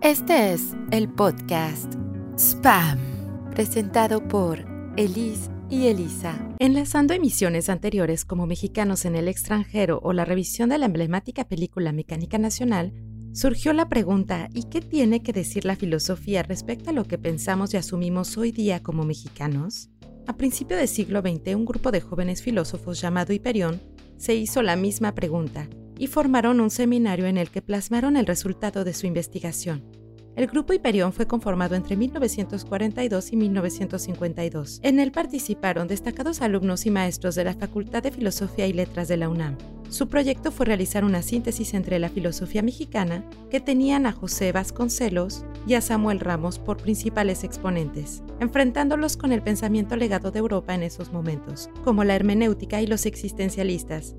Este es el podcast Spam, presentado por Elise y Elisa. Enlazando emisiones anteriores como Mexicanos en el extranjero o la revisión de la emblemática película Mecánica Nacional, surgió la pregunta ¿y qué tiene que decir la filosofía respecto a lo que pensamos y asumimos hoy día como mexicanos? A principio del siglo XX, un grupo de jóvenes filósofos llamado Hiperión se hizo la misma pregunta y formaron un seminario en el que plasmaron el resultado de su investigación. El grupo Hiperión fue conformado entre 1942 y 1952. En él participaron destacados alumnos y maestros de la Facultad de Filosofía y Letras de la UNAM. Su proyecto fue realizar una síntesis entre la filosofía mexicana, que tenían a José Vasconcelos y a Samuel Ramos por principales exponentes, enfrentándolos con el pensamiento legado de Europa en esos momentos, como la hermenéutica y los existencialistas,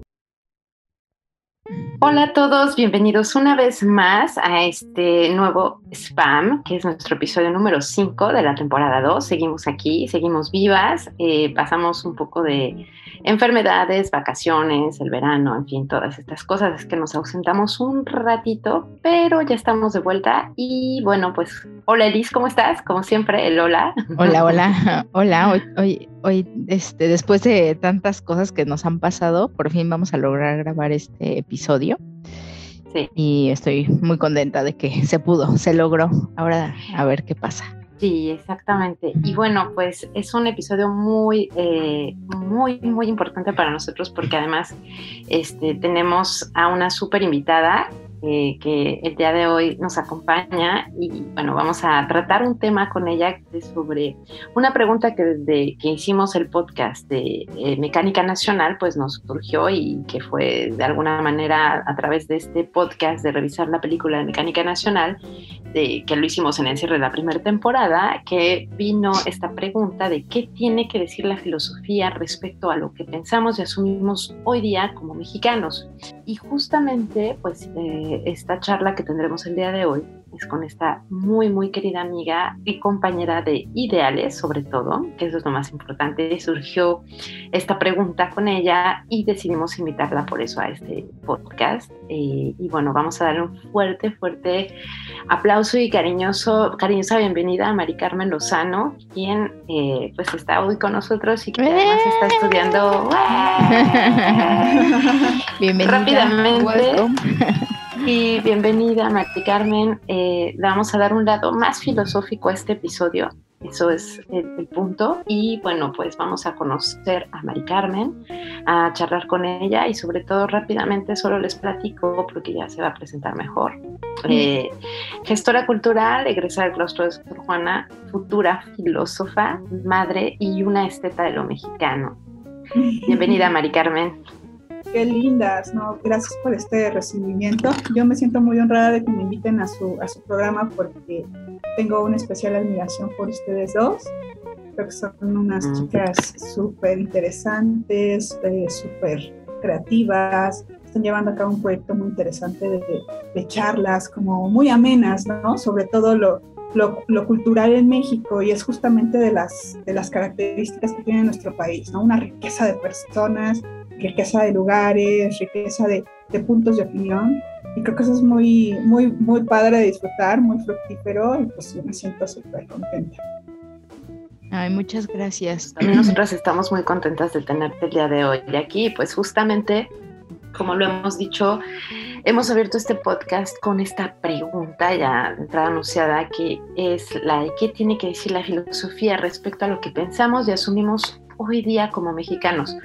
Hola a todos, bienvenidos una vez más a este nuevo spam, que es nuestro episodio número 5 de la temporada 2. Seguimos aquí, seguimos vivas, eh, pasamos un poco de enfermedades, vacaciones, el verano, en fin, todas estas cosas. Es que nos ausentamos un ratito, pero ya estamos de vuelta. Y bueno, pues, hola Elis, ¿cómo estás? Como siempre, el hola. Hola, hola, hola. Hoy, hoy, hoy este, después de tantas cosas que nos han pasado, por fin vamos a lograr grabar este episodio. Sí. Y estoy muy contenta de que se pudo, se logró. Ahora a ver qué pasa. Sí, exactamente. Y bueno, pues es un episodio muy, eh, muy, muy importante para nosotros porque además este, tenemos a una súper invitada eh, que el día de hoy nos acompaña y bueno, vamos a tratar un tema con ella sobre una pregunta que desde que hicimos el podcast de eh, Mecánica Nacional pues nos surgió y que fue de alguna manera a través de este podcast de revisar la película de Mecánica Nacional, de, que lo hicimos en el cierre de la primera temporada, que vino esta pregunta de qué tiene que decir la filosofía respecto a lo que pensamos y asumimos hoy día como mexicanos. Y justamente pues... Eh, esta charla que tendremos el día de hoy es con esta muy, muy querida amiga y compañera de ideales, sobre todo, que eso es lo más importante. Surgió esta pregunta con ella y decidimos invitarla por eso a este podcast. Eh, y bueno, vamos a darle un fuerte, fuerte aplauso y cariñoso, cariñosa bienvenida a Mari Carmen Lozano, quien eh, pues está hoy con nosotros y que además está estudiando. Bienvenida. Rápidamente. Y bienvenida, Marti Carmen. Eh, vamos a dar un lado más filosófico a este episodio. Eso es el, punto. Y bueno, pues vamos a conocer a Mari Carmen, a charlar con ella y sobre todo rápidamente solo les platico porque ya se va a presentar mejor. Eh, gestora cultural, egresada del claustro de Sor Juana, futura filósofa, madre y una esteta de lo mexicano. Bienvenida, Mari Carmen. Qué lindas, ¿no? Gracias por este recibimiento. Yo me siento muy honrada de que me inviten a su, a su programa porque tengo una especial admiración por ustedes dos. Creo que son unas mm. chicas súper interesantes, eh, súper creativas. Están llevando a cabo un proyecto muy interesante de, de charlas, como muy amenas, ¿no? Sobre todo lo, lo, lo, cultural en México y es justamente de las, de las características que tiene nuestro país, ¿no? Una riqueza de personas, riqueza de lugares, riqueza de, de, puntos de opinión. Y creo que eso es muy, muy, muy padre de disfrutar, muy fructífero y pues me siento súper contenta. Ay, muchas gracias. También nosotras estamos muy contentas de tenerte el día de hoy y aquí, pues justamente, como lo hemos dicho, hemos abierto este podcast con esta pregunta ya de entrada anunciada, que es la de qué tiene que decir la filosofía respecto a lo que pensamos y asumimos hoy día como mexicanos.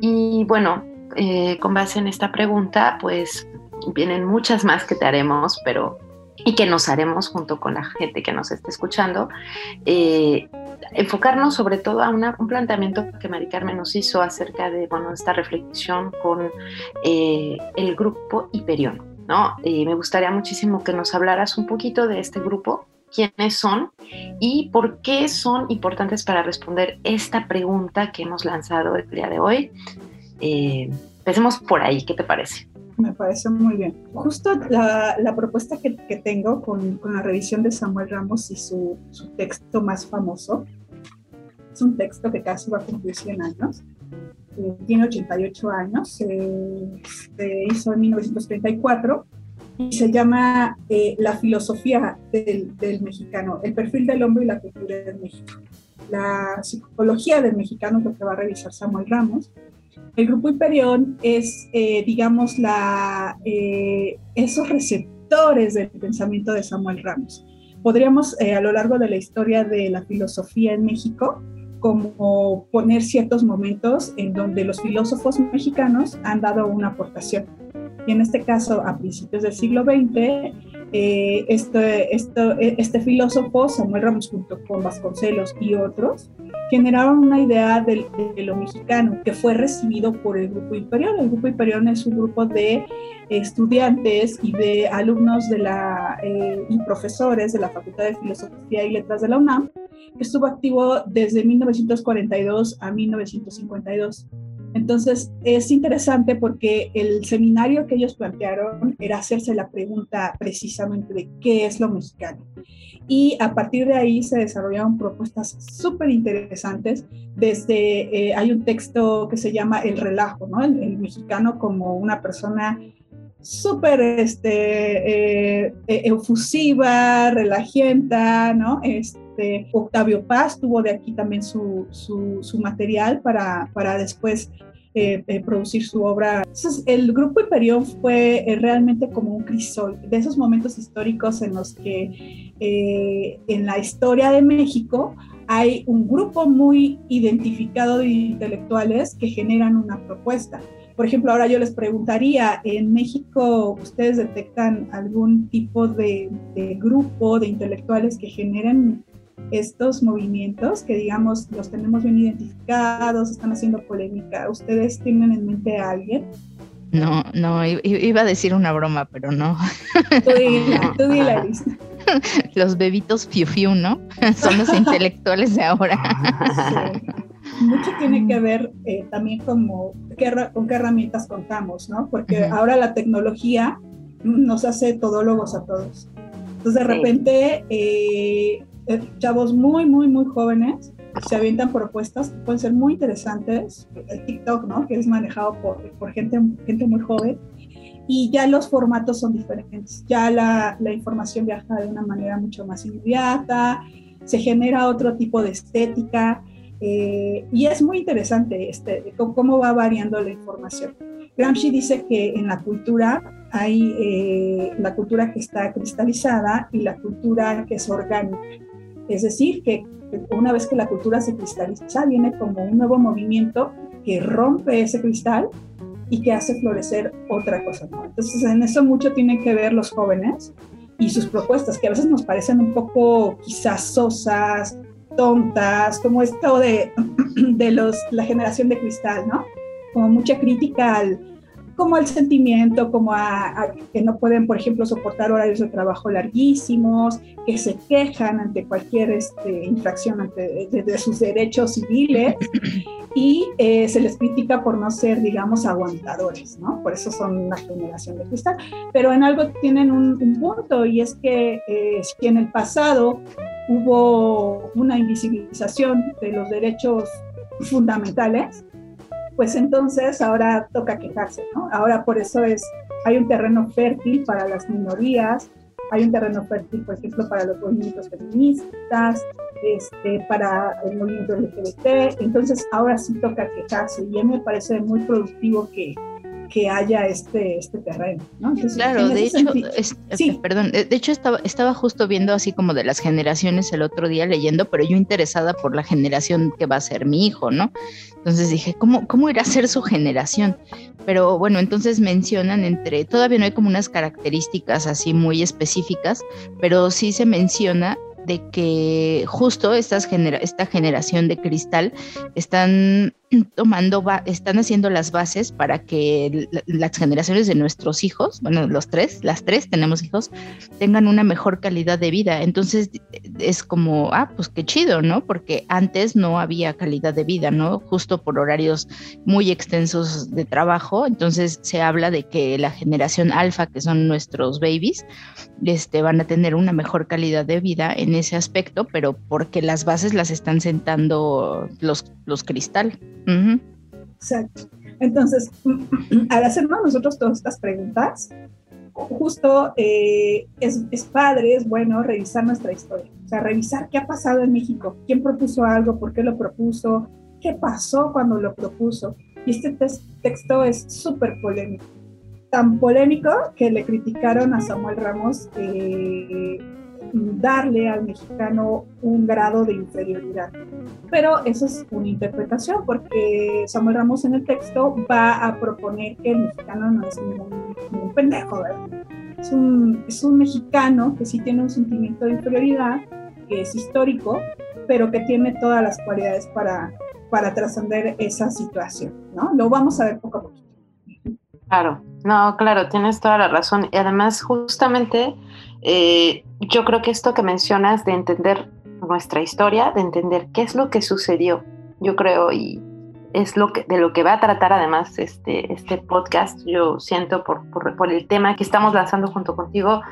Y bueno, eh, con base en esta pregunta, pues vienen muchas más que te haremos, pero y que nos haremos junto con la gente que nos esté escuchando, eh, enfocarnos sobre todo a un planteamiento que Mari Carmen nos hizo acerca de bueno, esta reflexión con eh, el grupo Hiperión. ¿no? me gustaría muchísimo que nos hablaras un poquito de este grupo, quiénes son y por qué son importantes para responder esta pregunta que hemos lanzado el día de hoy. Eh, empecemos por ahí, ¿qué te parece? Me parece muy bien. Justo la, la propuesta que, que tengo con, con, la revisión de Samuel Ramos y su, su, texto más famoso, es un texto que casi va a cumplir 100 años, eh, tiene 88 años, se hizo en 1934 y se llama eh, La filosofía del, del, mexicano, el perfil del hombre y la cultura del México. La psicología del mexicano, que va a revisar Samuel Ramos. El grupo Hiperión es, eh, digamos, la, eh, esos receptores del pensamiento de Samuel Ramos. Podríamos, a lo largo de la historia de la filosofía en México, como poner ciertos momentos en donde los filósofos mexicanos han dado una aportación y en este caso a principios del siglo XX, eh, este, este, filósofo, Samuel Ramos, junto con Vasconcelos y otros, generaron una idea de, lo mexicano que fue recibido por el Grupo Imperial. El Grupo Imperial es un grupo de estudiantes y de alumnos de la, eh, y profesores de la Facultad de Filosofía y Letras de la UNAM, que estuvo activo desde 1942 a 1952. Entonces, es interesante porque el seminario que ellos plantearon era hacerse la pregunta precisamente de qué es lo mexicano. Y a partir de ahí se desarrollaron propuestas súper interesantes. Desde, eh, hay un texto que se llama El relajo, ¿no? El, mexicano como una persona súper este, eh, e, efusiva, relajienta, ¿no? Este, Octavio Paz tuvo de aquí también su, su, material para, para después eh, eh, producir su obra. El grupo Hiperión fue eh, realmente como un crisol de esos momentos históricos en los que en la historia de México hay un grupo muy identificado de intelectuales que generan una propuesta. Por ejemplo, ahora yo les preguntaría, ¿en México ustedes detectan algún tipo de, de grupo de intelectuales que generen estos movimientos que digamos los tenemos bien identificados, están haciendo polémica. ¿Ustedes tienen en mente a alguien? No, no, iba a decir una broma, pero no. Tú dila, tú dila, Los bebitos fiu fiu, ¿no? Son los intelectuales de ahora. Mucho tiene que ver eh, también como con qué herramientas contamos, ¿no? Porque ahora la tecnología nos hace todólogos a todos. Entonces, de repente, eh, chavos muy, muy, muy jóvenes se avientan propuestas que pueden ser muy interesantes. El TikTok, ¿no? Que es manejado por, por gente, gente muy joven. Y ya los formatos son diferentes. Ya la, la información viaja de una manera mucho más inmediata, se genera otro tipo de estética. Eh, y es muy interesante este, cómo va variando la información. Gramsci dice que en la cultura hay eh, la cultura que está cristalizada y la cultura que es orgánica. Es decir, que una vez que la cultura se cristaliza, viene como un nuevo movimiento que rompe ese cristal y que hace florecer otra cosa. Entonces, en eso mucho tienen que ver los jóvenes y sus propuestas, que a veces nos parecen un poco quizás sosas, tontas, como esto de, de los, la generación de cristal, ¿no? Como mucha crítica al, como al sentimiento, como a, que no pueden, por ejemplo, soportar horarios de trabajo larguísimos, que se quejan ante cualquier este, infracción ante, de, sus derechos civiles y eh, se les critica por no ser, digamos, aguantadores, ¿no? Por eso son una generación de cristal. Pero en algo tienen un, punto y es que eh, si en el pasado hubo una invisibilización de los derechos fundamentales, pues entonces ahora toca quejarse, ¿no? Ahora por eso es, hay un terreno fértil para las minorías, hay un terreno fértil, por ejemplo, para los movimientos feministas, este, para el movimiento LGBT, entonces ahora sí toca quejarse y a mí me parece muy productivo que, que haya este, este terreno. ¿no? claro, de hecho, sí. perdón, de hecho estaba, estaba justo viendo así como de las generaciones el otro día leyendo, pero yo interesada por la generación que va a ser mi hijo, ¿no? Entonces dije, ¿cómo, cómo irá a ser su generación? Pero bueno, entonces mencionan entre, todavía no hay como unas características así muy específicas, pero sí se menciona de que justo estas genera esta generación de cristal están tomando, están haciendo las bases para que las generaciones de nuestros hijos, bueno, los tres, las tres tenemos hijos, tengan una mejor calidad de vida. Entonces es como, ah, pues qué chido, ¿no? Porque antes no había calidad de vida, ¿no? Justo por horarios muy extensos de trabajo. Entonces se habla de que la generación alfa, que son nuestros babies, este, van a tener una mejor calidad de vida en ese aspecto, pero porque las bases las están sentando los, los cristal. Exacto. Entonces, al hacernos nosotros todas estas preguntas, justo eh, es, padre, es bueno revisar nuestra historia, o sea, revisar qué ha pasado en México, quién propuso algo, por qué lo propuso, qué pasó cuando lo propuso. Y este texto es súper polémico, tan polémico que le criticaron a Samuel Ramos eh, darle al mexicano un grado de inferioridad. Pero eso es una interpretación, porque Samuel Ramos en el texto va a proponer que el mexicano no es un pendejo, Es un, es un mexicano que sí tiene un sentimiento de inferioridad, que es histórico, pero que tiene todas las cualidades para, para trascender esa situación, ¿no? Lo vamos a ver poco a poco. Claro, no, claro, tienes toda la razón. Y además, justamente, eh, yo creo que esto que mencionas de entender nuestra historia, de entender qué es lo que sucedió, yo creo, y es lo que, de lo que va a tratar además este, este podcast, yo siento por, por, por el tema que estamos lanzando junto contigo,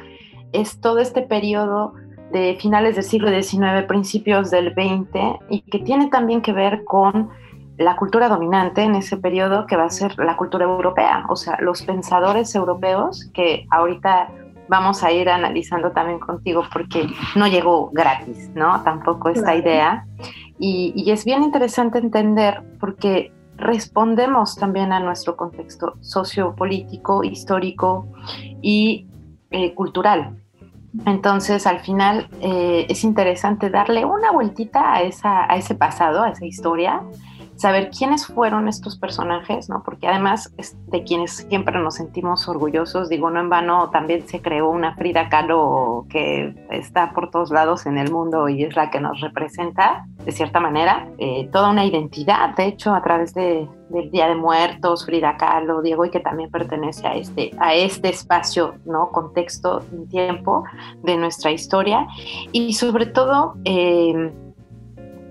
es todo este periodo de finales del siglo XIX, principios del XX, y que tiene también que ver con la cultura dominante en ese periodo que va a ser la cultura europea, o sea, los pensadores europeos que ahorita vamos a ir analizando también contigo porque no llegó gratis, ¿no? Tampoco esta idea. Y, es bien interesante entender porque respondemos también a nuestro contexto sociopolítico, histórico y eh, cultural. Entonces, al final eh, es interesante darle una vueltita a, esa, a ese pasado, a esa historia, saber quiénes fueron estos personajes, ¿no? Porque además de quienes siempre nos sentimos orgullosos, digo, no en vano también se creó una Frida Kahlo que está por todos lados en el mundo y es la que nos representa, de cierta manera, eh, toda una identidad, de hecho, a través de, del Día de Muertos, Frida Kahlo, Diego, y que también pertenece a este, a este espacio, ¿no? Contexto, tiempo de nuestra historia y sobre todo... Eh,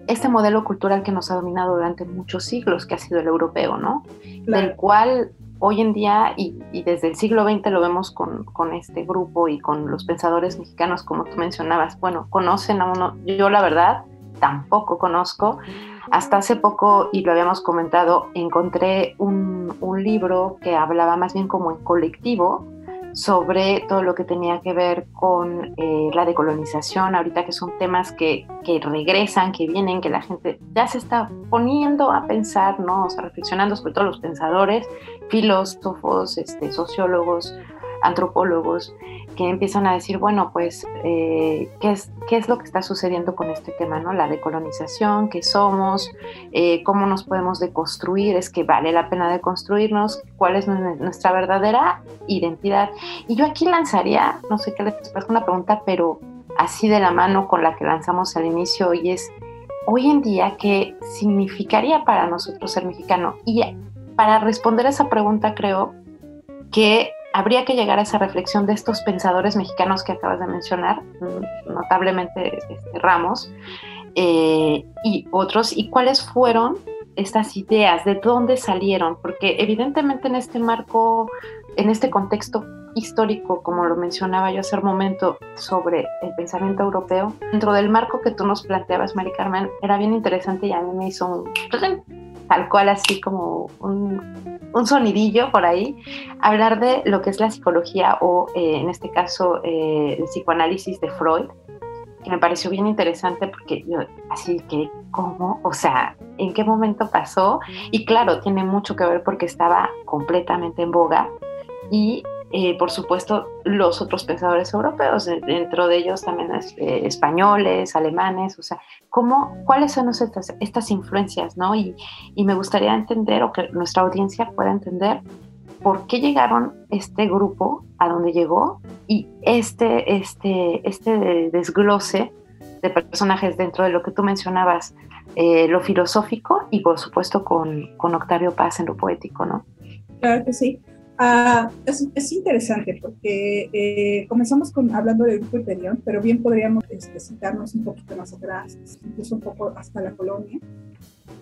este modelo cultural que nos ha dominado durante muchos siglos, que ha sido el europeo, ¿no? Del cual hoy en día y, desde el siglo XX lo vemos con, con, este grupo y con los pensadores mexicanos, como tú mencionabas, bueno, conocen a uno, yo la verdad tampoco conozco. Hasta hace poco, y lo habíamos comentado, encontré un, un libro que hablaba más bien como en colectivo, sobre todo lo que tenía que ver con eh, la decolonización, ahorita que son temas que, que, regresan, que vienen, que la gente ya se está poniendo a pensar, ¿no? O sea, reflexionando sobre todo los pensadores, filósofos, este, sociólogos, antropólogos, que empiezan a decir, bueno, pues, eh, ¿qué, es, ¿qué es lo que está sucediendo con este tema, ¿no? La decolonización, qué somos, eh, cómo nos podemos deconstruir, es que vale la pena deconstruirnos, cuál es nuestra verdadera identidad. Y yo aquí lanzaría, no sé qué les parece una pregunta, pero así de la mano con la que lanzamos al inicio, y es, hoy en día, ¿qué significaría para nosotros ser mexicano? Y para responder a esa pregunta, creo que habría que llegar a esa reflexión de estos pensadores mexicanos que acabas de mencionar, notablemente este, Ramos, eh, y otros, y cuáles fueron estas ideas, de dónde salieron, porque evidentemente en este marco, en este contexto histórico, como lo mencionaba yo hace un momento, sobre el pensamiento europeo, dentro del marco que tú nos planteabas, Mari Carmen, era bien interesante y a mí me hizo un, pues, tal cual así como un, un sonidillo por ahí, hablar de lo que es la psicología o eh, en este caso eh, el psicoanálisis de Freud, que me pareció bien interesante porque yo así que, ¿cómo? O sea, ¿en qué momento pasó? Y claro, tiene mucho que ver porque estaba completamente en boga y eh, por supuesto, los otros pensadores europeos, dentro de ellos también eh, españoles, alemanes, o sea, ¿cómo, ¿cuáles son estas, estas influencias? ¿no? Y, y, me gustaría entender, o que nuestra audiencia pueda entender, por qué llegaron este grupo a donde llegó y este, este, este desglose de personajes dentro de lo que tú mencionabas, eh, lo filosófico y por supuesto con, con Octavio Paz en lo poético, ¿no? Claro que sí. Ah, es, interesante porque eh, comenzamos con, hablando del grupo Imperión, pero bien podríamos este, citarnos un poquito más atrás, incluso un poco hasta la colonia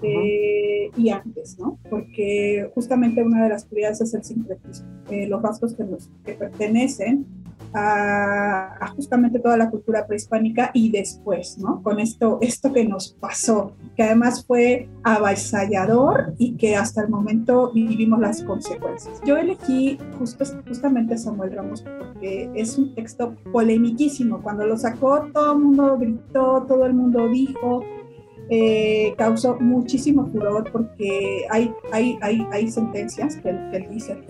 eh, y antes, ¿no? Porque justamente una de las cualidades es el sincretismo, eh, los rasgos que, nos, que pertenecen a, justamente toda la cultura prehispánica y después, ¿no? Con esto, esto que nos pasó, que además fue avasallador y que hasta el momento vivimos las consecuencias. Yo elegí justamente Samuel Ramos porque es un texto polemiquísimo. Cuando lo sacó, todo el mundo gritó, todo el mundo dijo, eh, causó muchísimo furor porque hay, hay, hay, hay sentencias que, él dice,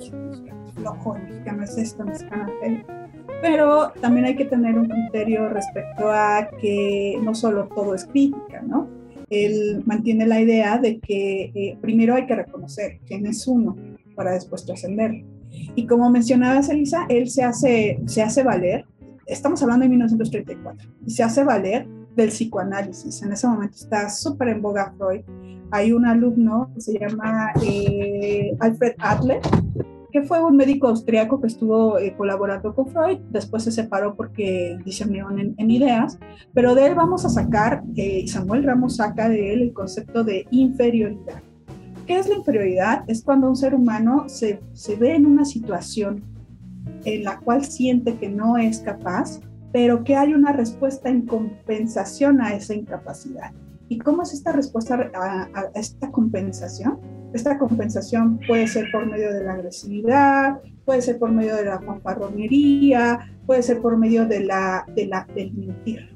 flojo, mexicano es esto, mexicano es pero también hay que tener un criterio respecto a que no solo todo es crítica, ¿no? Él mantiene la idea de que eh, primero hay que reconocer quién es uno para después trascender. Y como mencionabas, Elisa, él se hace, se hace valer, estamos hablando de 1934, y se hace valer del psicoanálisis. En ese momento está súper en boga Freud. Hay un alumno que se llama eh, Alfred Adler, que fue un médico austriaco que estuvo eh, colaborando con Freud, después se separó porque discernió en, ideas, pero de él vamos a sacar, eh, Samuel Ramos saca de él el concepto de inferioridad. ¿Qué es la inferioridad? Es cuando un ser humano se, se ve en una situación en la cual siente que no es capaz, pero que hay una respuesta en compensación a esa incapacidad. ¿Y cómo es esta respuesta a esta compensación? Esta compensación puede ser por medio de la agresividad, puede ser por medio de la fanfarronería, puede ser por medio de la, de la, del mentir.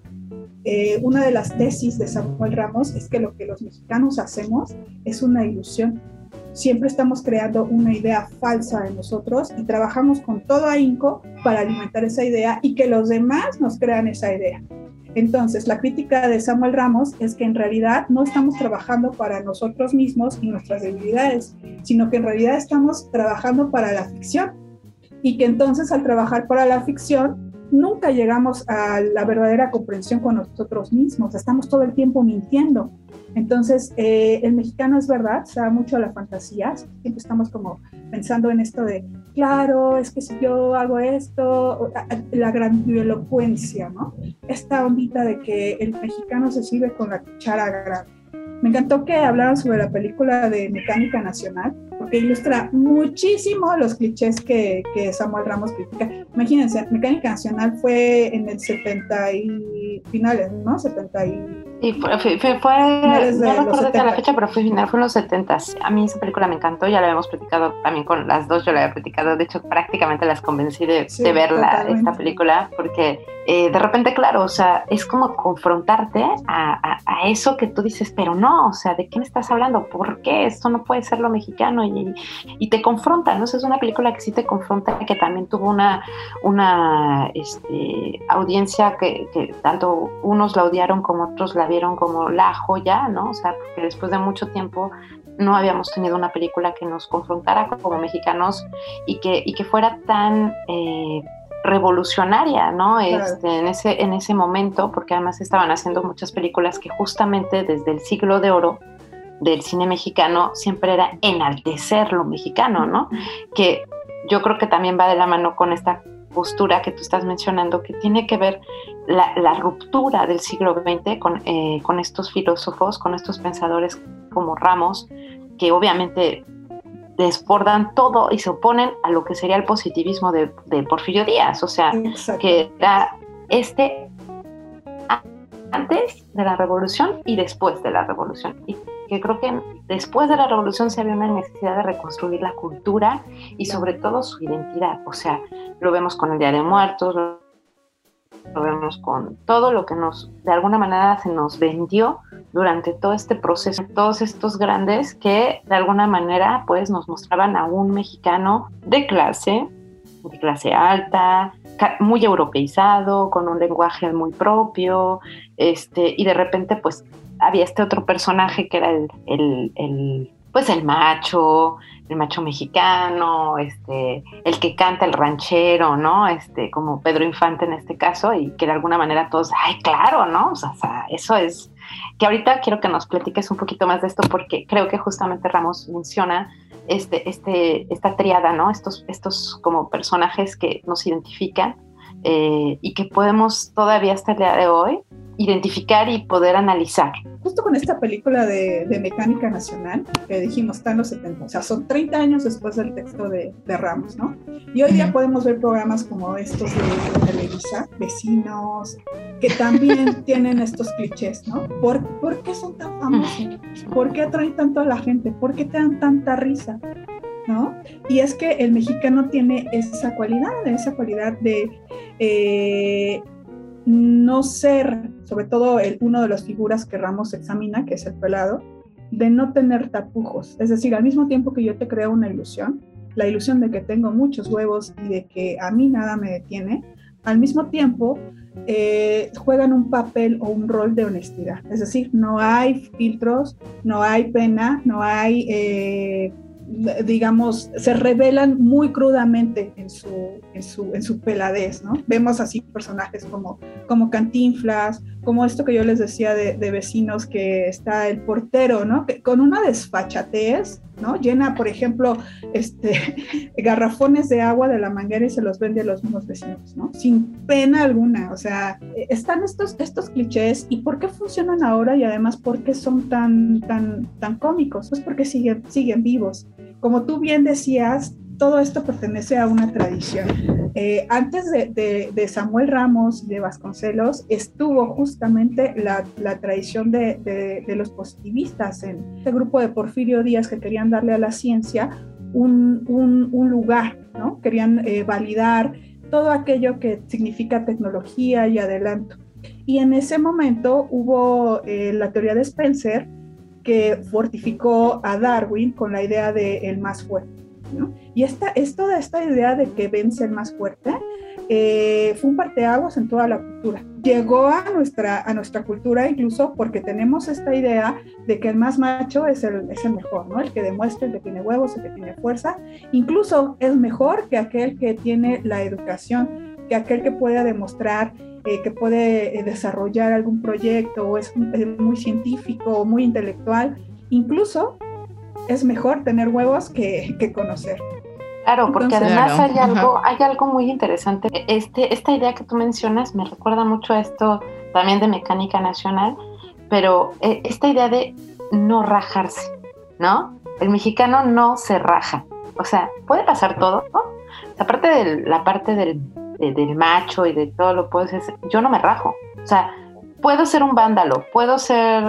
Eh, una de las tesis de Samuel Ramos es que lo que los mexicanos hacemos es una ilusión. Siempre estamos creando una idea falsa de nosotros y trabajamos con todo ahínco para alimentar esa idea y que los demás nos crean esa idea. Entonces, la crítica de Samuel Ramos es que en realidad no estamos trabajando para nosotros mismos y nuestras debilidades, sino que en realidad estamos trabajando para la ficción. Y que entonces al trabajar para la ficción, nunca llegamos a la verdadera comprensión con nosotros mismos, estamos todo el tiempo mintiendo. Entonces, eh, el mexicano es verdad, se da mucho a la fantasía, siempre estamos como pensando en esto de, claro, es que si yo hago esto, la grandilocuencia, ¿no? Esta ondita de que el mexicano se sirve con la cuchara grande. Me encantó que hablaran sobre la película de Mecánica Nacional, porque ilustra muchísimo los clichés que, que Samuel Ramos critica. Imagínense, Mecánica Nacional fue en el 70 y finales, ¿no? 70 y y fue, fue, fue no recuerdo la fecha, pero fue final, fue en los 70. A mí esa película me encantó, ya la habíamos platicado también con las dos, yo la había platicado, de hecho prácticamente las convencí de, de verla, esta película, porque eh, de repente, claro, o sea, es como confrontarte a, a, eso que tú dices, pero no, o sea, ¿de qué me estás hablando? ¿Por qué esto no puede ser lo mexicano? Y, y te confronta, ¿no? es una película que sí te confronta, que también tuvo una, una este, audiencia que, que tanto unos la odiaron como otros la vieron como la joya, ¿no? O sea, porque después de mucho tiempo no habíamos tenido una película que nos confrontara como mexicanos y que, y que fuera tan eh, revolucionaria, ¿no? Este, en, ese, en ese momento, porque además estaban haciendo muchas películas que justamente desde el siglo de oro del cine mexicano siempre era enaltecer lo mexicano, ¿no? Que yo creo que también va de la mano con esta postura que tú estás mencionando, que tiene que ver la, ruptura del siglo XX con, eh, con estos filósofos, con estos pensadores como Ramos, que obviamente desbordan todo y se oponen a lo que sería el positivismo de, Porfirio Díaz, o sea, que era este antes de la revolución y después de la revolución. Y que creo que después de la revolución se había una necesidad de reconstruir la cultura y sobre todo su identidad. O sea, lo vemos con el Día de Muertos, lo vemos con todo lo que nos, de alguna manera, se nos vendió durante todo este proceso, todos estos grandes que de alguna manera pues nos mostraban a un mexicano de clase, de clase alta, muy europeizado, con un lenguaje muy propio, este, y de repente pues había este otro personaje que era el, pues el macho, el macho mexicano, este, el que canta el ranchero, ¿no? Este, como Pedro Infante en este caso, y que de alguna manera todos, ay, claro, ¿no? O sea, eso es, que ahorita quiero que nos platiques un poquito más de esto, porque creo que justamente Ramos menciona este, este, esta triada, ¿no? Estos, estos como personajes que nos identifican eh, y que podemos todavía hasta el día de hoy identificar y poder analizar. justo con esta película de, de, Mecánica Nacional, que dijimos, está en los 70, o sea, son 30 años después del texto de, de Ramos, ¿no? Y hoy día podemos ver programas como estos de, Televisa, Vecinos, que también tienen estos clichés, ¿no? ¿Por, ¿Por, qué son tan famosos? ¿Por qué atraen tanto a la gente? ¿Por qué te dan tanta risa? ¿No? Y es que el mexicano tiene esa cualidad, esa cualidad de eh, no ser, sobre todo el, uno de las figuras que Ramos examina, que es el pelado, de no tener tapujos. Es decir, al mismo tiempo que yo te creo una ilusión, la ilusión de que tengo muchos huevos y de que a mí nada me detiene, al mismo tiempo eh, juegan un papel o un rol de honestidad. Es decir, no hay filtros, no hay pena, no hay... Eh, digamos, se revelan muy crudamente en su, en su, en su peladez, ¿no? Vemos así personajes como, como Cantinflas, como esto que yo les decía de, vecinos, que está el portero, ¿no? Que, con una desfachatez, ¿no? Llena, por ejemplo, este, garrafones de agua de la manguera y se los vende a los mismos vecinos, ¿no? Sin pena alguna, o sea, están estos, estos clichés y ¿por qué funcionan ahora y además por qué son tan, tan, tan cómicos? Pues porque siguen, siguen vivos como tú bien decías, todo esto pertenece a una tradición. Eh, antes de, Samuel Ramos y de Vasconcelos estuvo justamente la, tradición de, los positivistas en este grupo de Porfirio Díaz que querían darle a la ciencia un, lugar, ¿no? Querían eh, validar todo aquello que significa tecnología y adelanto. Y en ese momento hubo eh, la teoría de Spencer, que fortificó a Darwin con la idea de el más fuerte. Y esta, es toda esta idea de que vence el más fuerte eh, fue un parteaguas en toda la cultura. Llegó a nuestra, a nuestra cultura incluso porque tenemos esta idea de que el más macho es el, es el mejor, ¿no? el que demuestra, el que tiene huevos, el que tiene fuerza. Incluso es mejor que aquel que tiene la educación, que aquel que pueda demostrar eh, que puede eh, desarrollar algún proyecto o es muy científico o muy intelectual, incluso es mejor tener huevos que, que conocer. Claro, porque además hay algo, hay algo muy interesante. Este, esta idea que tú mencionas me recuerda mucho a esto también de mecánica nacional, pero eh, esta idea de no rajarse, ¿no? El mexicano no se raja. O sea, puede pasar todo, ¿no? Aparte de la parte del del macho y de todo lo puedo ser, yo no me rajo. O sea, puedo ser un vándalo, puedo ser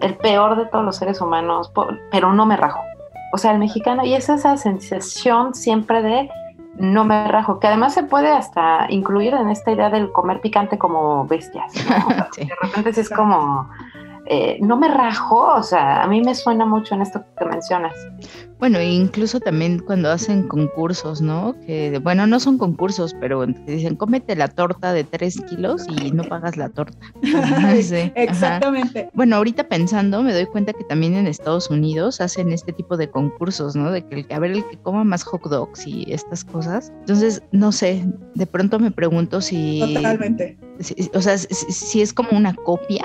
el peor de todos los seres humanos, pero no me rajo. O sea, el mexicano, y es esa sensación siempre de no me rajo, que además se puede hasta incluir en esta idea del comer picante como bestias. De repente es como, eh, no me rajo, o sea, a mí me suena mucho en esto que mencionas. Bueno, incluso también cuando hacen concursos, ¿no? Que, bueno, no son concursos, pero te dicen, cómete la torta de tres kilos y no pagas la torta. Exactamente. Bueno, ahorita pensando, me doy cuenta que también en Estados Unidos hacen este tipo de concursos, ¿no? De que el, a ver el que coma más hot dogs y estas cosas. Entonces, no sé, de pronto me pregunto si... Totalmente. o sea, si, es como una copia,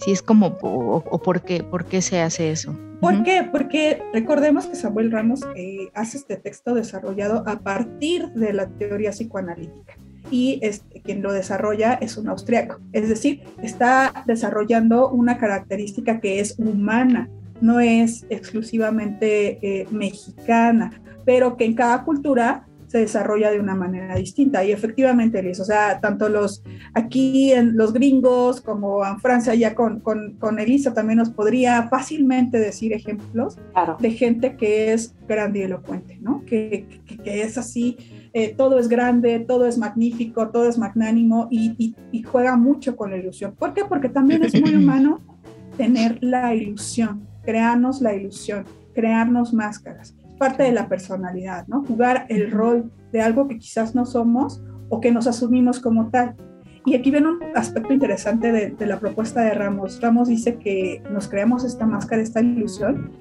si es como, o, por, qué, por qué se hace eso. ¿Por qué? Porque recordemos que Samuel Ramos eh, hace este texto desarrollado a partir de la teoría psicoanalítica y este, quien lo desarrolla es un austriaco. Es decir, está desarrollando una característica que es humana, no es exclusivamente eh, mexicana, pero que en cada cultura se desarrolla de una manera distinta. Y efectivamente, Liz, o sea, tanto los aquí en los gringos como en Francia, ya con, con, Elisa también nos podría fácilmente decir ejemplos de gente que es grandilocuente, ¿no? Que, que, es así, eh, todo es grande, todo es magnífico, todo es magnánimo y, y juega mucho con la ilusión. ¿Por qué? Porque también es muy humano tener la ilusión, crearnos la ilusión, crearnos máscaras parte de la personalidad, ¿no? Jugar el rol de algo que quizás no somos o que nos asumimos como tal. Y aquí viene un aspecto interesante de, la propuesta de Ramos. Ramos dice que nos creamos esta máscara, esta ilusión,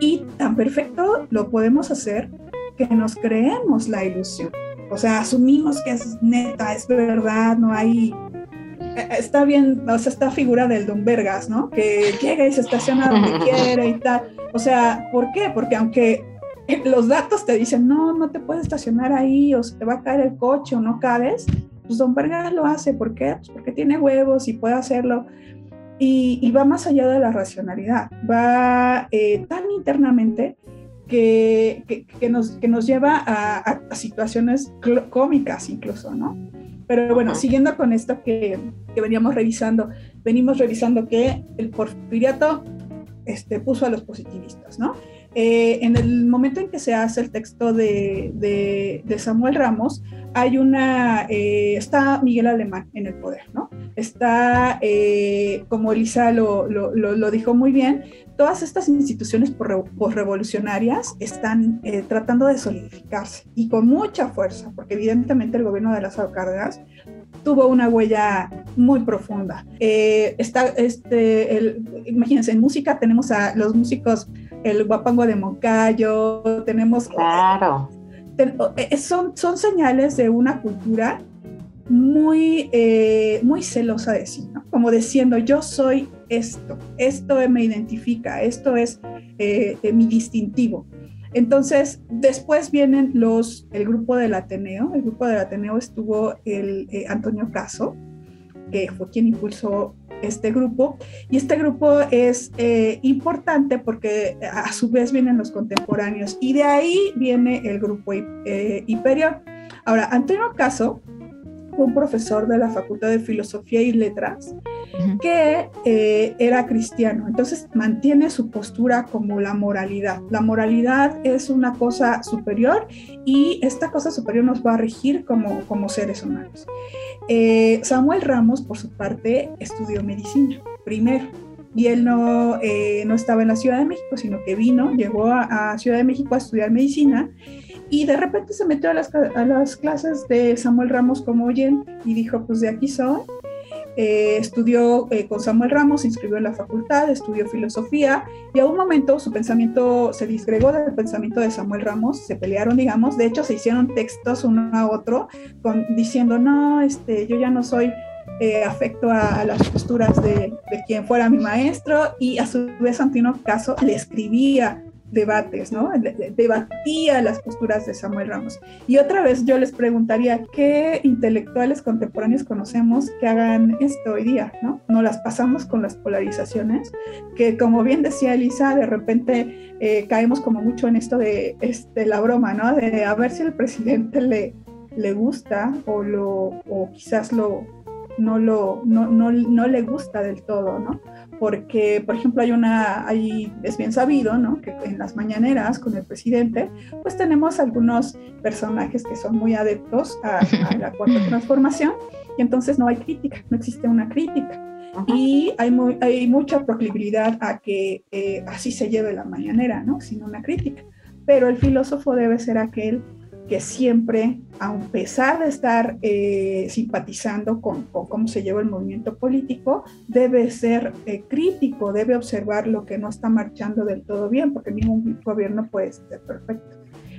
y tan perfecto lo podemos hacer que nos creemos la ilusión. O sea, asumimos que es neta, es verdad, no hay... Eh, está bien, o sea, esta figura del Don Vergas, ¿no? Que llega y se estaciona donde quiere y tal. O sea, ¿por qué? Porque aunque los datos te dicen, no, no te puedes estacionar ahí, o se te va a caer el coche, o no cabes, pues Don Vergas lo hace. ¿Por qué? Pues porque tiene huevos y puede hacerlo. y, va más allá de la racionalidad, va eh, tan internamente que, que, nos, que nos lleva a, a, situaciones cómicas incluso, ¿no? Pero bueno, siguiendo con esto que, que, veníamos revisando, venimos revisando que el porfiriato este, puso a los positivistas, ¿no? Eh, en el momento en que se hace el texto de, Samuel Ramos, hay una, eh, está Miguel Alemán en el poder, ¿no? Está, eh, como Elisa lo, dijo muy bien, todas estas instituciones postrevolucionarias están tratando de solidificarse y con mucha fuerza, porque evidentemente el gobierno de las Cárdenas tuvo una huella muy profunda. este, imagínense, en música tenemos a los músicos el guapango de Moncayo, tenemos... Claro. Eh, son, son señales de una cultura muy, eh, muy celosa de sí, ¿no? Como diciendo, yo soy esto, esto me identifica, esto es eh, mi distintivo. Entonces, después vienen los, el grupo del Ateneo, el grupo del Ateneo estuvo el Antonio Caso, que fue quien impulsó este grupo. Y este grupo es eh, importante porque a su vez vienen los contemporáneos y de ahí viene el grupo eh. Ahora, Antonio Caso un profesor de la Facultad de Filosofía y Letras que eh, era cristiano. Entonces mantiene su postura como la moralidad. La moralidad es una cosa superior y esta cosa superior nos va a regir como, como seres humanos. Eh, Samuel Ramos, por su parte, estudió medicina primero. Y él no, eh, no estaba en la Ciudad de México, sino que vino, llegó a, a Ciudad de México a estudiar medicina y de repente se metió a las, a las clases de Samuel Ramos como oyen y dijo, pues de aquí soy. Eh, estudió eh, con Samuel Ramos, se inscribió en la facultad, estudió filosofía y a un momento su pensamiento se disgregó del pensamiento de Samuel Ramos, se pelearon, digamos, de hecho se hicieron textos uno a otro con, diciendo, no, este, yo ya no soy eh, afecto a, las posturas de, de, quien fuera mi maestro y a su vez Santino Caso le escribía debates, ¿no? Debatía las posturas de Samuel Ramos. Y otra vez yo les preguntaría, ¿qué intelectuales contemporáneos conocemos que hagan esto hoy día, ¿no? No las pasamos con las polarizaciones, que como bien decía Elisa, de repente eh, caemos como mucho en esto de este, la broma, ¿no? De a ver si el presidente le, le gusta o, lo, o quizás lo, no, lo, no, no, no le gusta del todo, ¿no? Porque, por ejemplo, hay una, hay, es bien sabido, ¿no? Que en las mañaneras con el presidente, pues tenemos algunos personajes que son muy adeptos a, la cuarta transformación y entonces no hay crítica, no existe una crítica. Y hay, muy, hay mucha proclividad a que eh, así se lleve la mañanera, ¿no? Sin una crítica. Pero el filósofo debe ser aquel que siempre, a pesar de estar eh, simpatizando con, cómo se lleva el movimiento político, debe ser eh, crítico, debe observar lo que no está marchando del todo bien, porque ningún gobierno puede ser perfecto.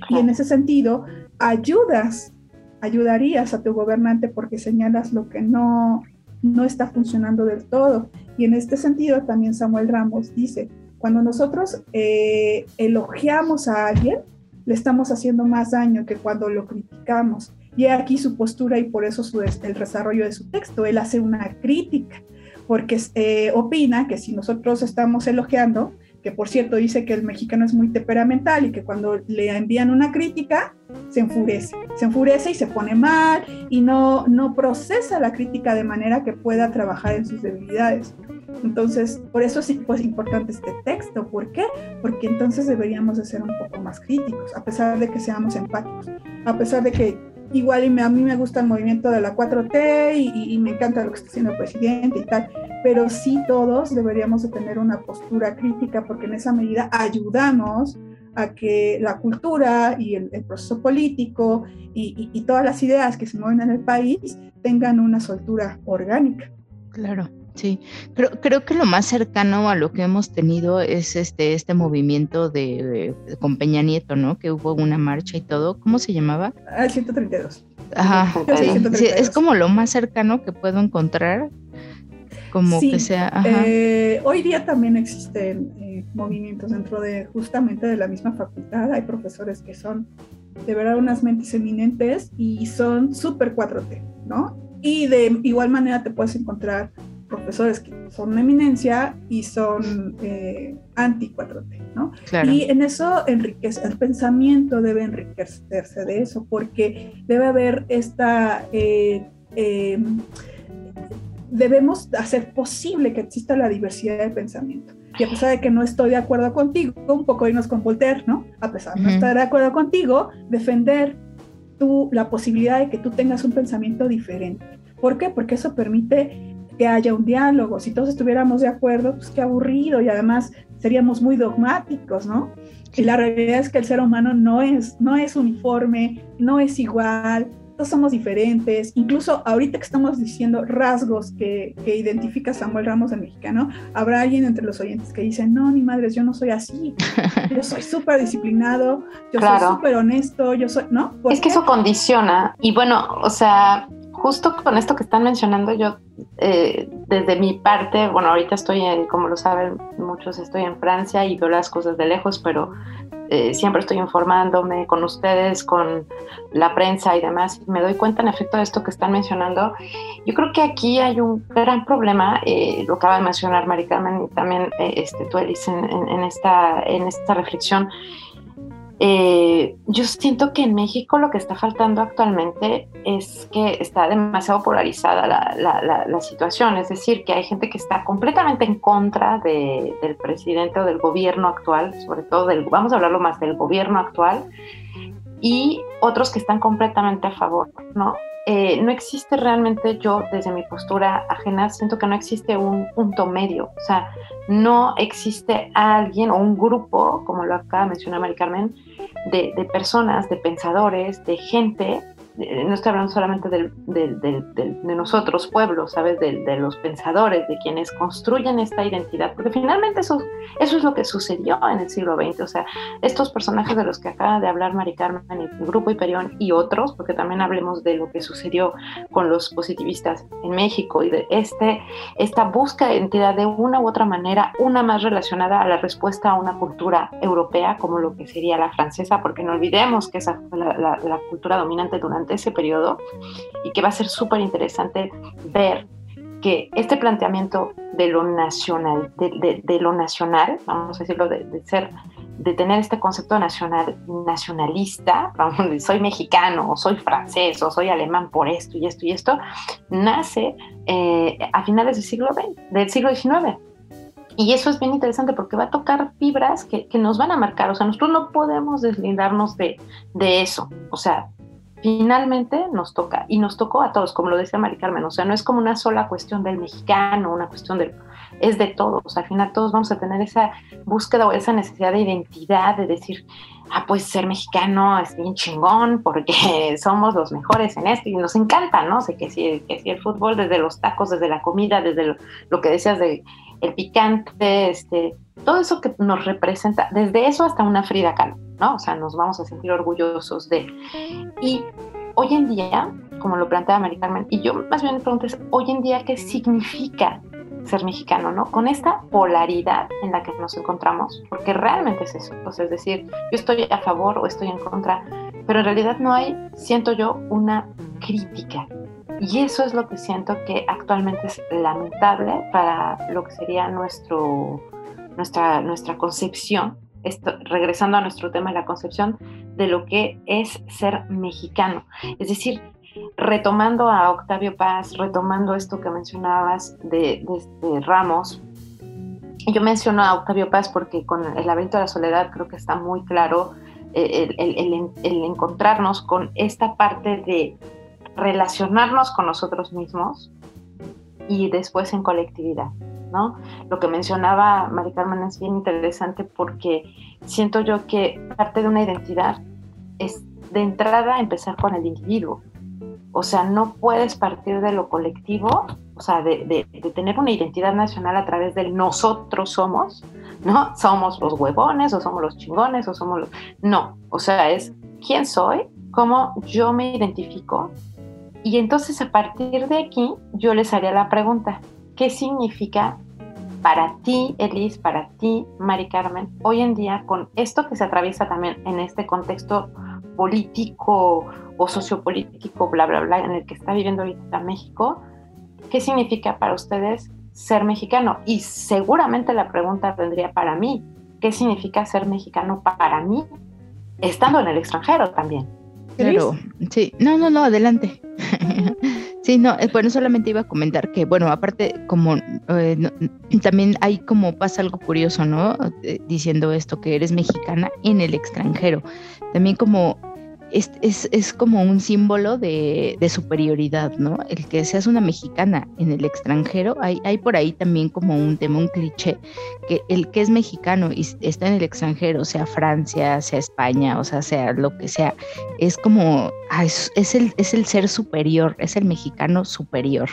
Y en ese sentido, ayudas, ayudarías a tu gobernante porque señalas lo que no, no está funcionando del todo. Y en este sentido, también Samuel Ramos dice, cuando nosotros eh, elogiamos a alguien, le estamos haciendo más daño que cuando lo criticamos. Y aquí su postura y por eso el desarrollo de su texto. Él hace una crítica, porque eh, opina que si nosotros estamos elogiando, que por cierto dice que el mexicano es muy temperamental y que cuando le envían una crítica, se enfurece, se enfurece y se pone mal y no, no procesa la crítica de manera que pueda trabajar en sus debilidades. Entonces, por eso es pues, importante este texto. ¿Por qué? Porque entonces deberíamos de ser un poco más críticos, a pesar de que seamos empáticos, a pesar de que igual a mí me gusta el movimiento de la 4T y, me encanta lo que está haciendo el presidente y tal, pero sí todos deberíamos de tener una postura crítica porque en esa medida ayudamos a que la cultura y el, proceso político y, y, todas las ideas que se mueven en el país tengan una soltura orgánica. Claro. Sí, creo, creo que lo más cercano a lo que hemos tenido es este, este movimiento de, con Peña Nieto, ¿no? Que hubo una marcha y todo. ¿Cómo se llamaba? Ah, 132. Ajá, sí, es como lo más cercano que puedo encontrar, como que sea. Eh, hoy día también existen eh, movimientos dentro de justamente de la misma facultad. Hay profesores que son de verdad unas mentes eminentes y son súper 4T, ¿no? Y de igual manera te puedes encontrar profesores que son eminencia y son eh, anti 4T, ¿no? Y en eso enriquece, el pensamiento debe enriquecerse de eso, porque debe haber esta... Eh, em, debemos hacer posible que exista la diversidad de pensamiento. Y a pesar de que no estoy de acuerdo contigo, un poco irnos con Voltaire, ¿no? A pesar de no estar de acuerdo contigo, defender tú, la posibilidad de que tú tengas un pensamiento diferente. ¿Por qué? Porque eso permite que haya un diálogo. Si todos estuviéramos de acuerdo, pues qué aburrido y además seríamos muy dogmáticos, ¿no? Y la realidad es que el ser humano no es, no es uniforme, no es igual, todos somos diferentes, incluso ahorita que estamos diciendo rasgos que, que identifica Samuel Ramos el mexicano, habrá alguien entre los oyentes que dice, no, ni madres, yo no soy así, yo soy súper disciplinado, yo soy súper honesto, yo soy, ¿no? Es que eso condiciona, y bueno, o sea, justo con esto que están mencionando, yo eh, desde mi parte, bueno, ahorita estoy en, como lo saben muchos, estoy en Francia y veo las cosas de lejos, pero eh, siempre estoy informándome con ustedes, con la prensa y demás, me doy cuenta en efecto de esto que están mencionando. Yo creo que aquí hay un gran problema, eh, lo acaba de mencionar Mari Carmen y también este, tú, Elise, en, esta, en esta reflexión, eh, yo siento que en México lo que está faltando actualmente es que está demasiado polarizada la, situación, es decir, que hay gente que está completamente en contra del presidente o del gobierno actual, sobre todo del, vamos a hablarlo más del gobierno actual, y otros que están completamente a favor, ¿no? Eh, no existe realmente yo desde mi postura ajena, siento que no existe un punto medio, o sea, no existe alguien o un grupo, como lo acaba de mencionar Mari Carmen, de, de personas, de pensadores, de gente no estoy hablando solamente de nosotros, pueblos, ¿sabes? De, los pensadores, de quienes construyen esta identidad, porque finalmente eso, eso es lo que sucedió en el siglo XX, o sea, estos personajes de los que acaba de hablar Mari Carmen, el Grupo Hiperión y otros, porque también hablemos de lo que sucedió con los positivistas en México y de este, esta búsqueda de identidad de una u otra manera, una más relacionada a la respuesta a una cultura europea como lo que sería la francesa, porque no olvidemos que esa fue la, la cultura dominante durante ese periodo y que va a ser súper interesante ver que este planteamiento de lo nacional, de, lo nacional, vamos a decirlo, de, ser, de tener este concepto nacional, nacionalista, vamos, soy mexicano, o soy francés, o soy alemán por esto y esto y esto, nace eh, a finales del siglo XX, del siglo XIX. Y eso es bien interesante porque va a tocar fibras que, que, nos van a marcar. O sea, nosotros no podemos deslindarnos de, de eso. O sea, finalmente nos toca, y nos tocó a todos, como lo decía Mari Carmen, o sea, no es como una sola cuestión del mexicano, una cuestión del, es de todos, al final todos vamos a tener esa búsqueda o esa necesidad de identidad, de decir, ah, pues ser mexicano es bien chingón porque somos los mejores en esto y nos encanta, ¿no? sé que si, que si el fútbol, desde los tacos, desde la comida, desde lo, que decías de el picante, este, todo eso que nos representa, desde eso hasta una Frida Kahlo. ¿no? O sea, nos vamos a sentir orgullosos de. Y hoy en día, como lo plantea Mari Carmen, y yo más bien me pregunto es, hoy en día, ¿qué significa ser mexicano, ¿no? Con esta polaridad en la que nos encontramos, porque realmente es eso, pues, es decir, yo estoy a favor o estoy en contra, pero en realidad no hay, siento yo, una crítica. Y eso es lo que siento que actualmente es lamentable para lo que sería nuestro, nuestra, nuestra concepción regresando a nuestro tema de la concepción de lo que es ser mexicano. Es decir, retomando a Octavio Paz, retomando esto que mencionabas de, Ramos, yo menciono a Octavio Paz porque con el laberinto de la soledad creo que está muy claro eh, el, encontrarnos con esta parte de relacionarnos con nosotros mismos y después en colectividad. Lo que mencionaba Mari Carmen es bien interesante porque siento yo que parte de una identidad es de entrada empezar con el individuo. O sea, no puedes partir de lo colectivo, o sea, de, tener una identidad nacional a través del nosotros somos, ¿no? Somos los huevones o somos los chingones o somos los... No, o sea, es quién soy, cómo yo me identifico. Y entonces a partir de aquí yo les haría la pregunta, ¿qué significa para ti, Elise, para ti, Mari Carmen, hoy en día con esto que se atraviesa también en este contexto político o sociopolítico, bla, bla, bla, en el que está viviendo ahorita México, ¿qué significa para ustedes ser mexicano? Y seguramente la pregunta vendría para mí, ¿qué significa ser mexicano para mí estando en el extranjero también? Claro, sí, no, no, no, adelante. sí, no, eh, bueno, solamente iba a comentar que, bueno, aparte, como eh, también hay como pasa algo curioso, ¿no? Eh, diciendo esto, que eres mexicana en el extranjero. También como es, es, es, como un símbolo de, de, superioridad, ¿no? El que seas una mexicana en el extranjero, hay, hay por ahí también como un tema, un cliché, que el que es mexicano y está en el extranjero, sea Francia, sea España, o sea, sea lo que sea, es como, ah, es, es, el, es el ser superior, es el mexicano superior.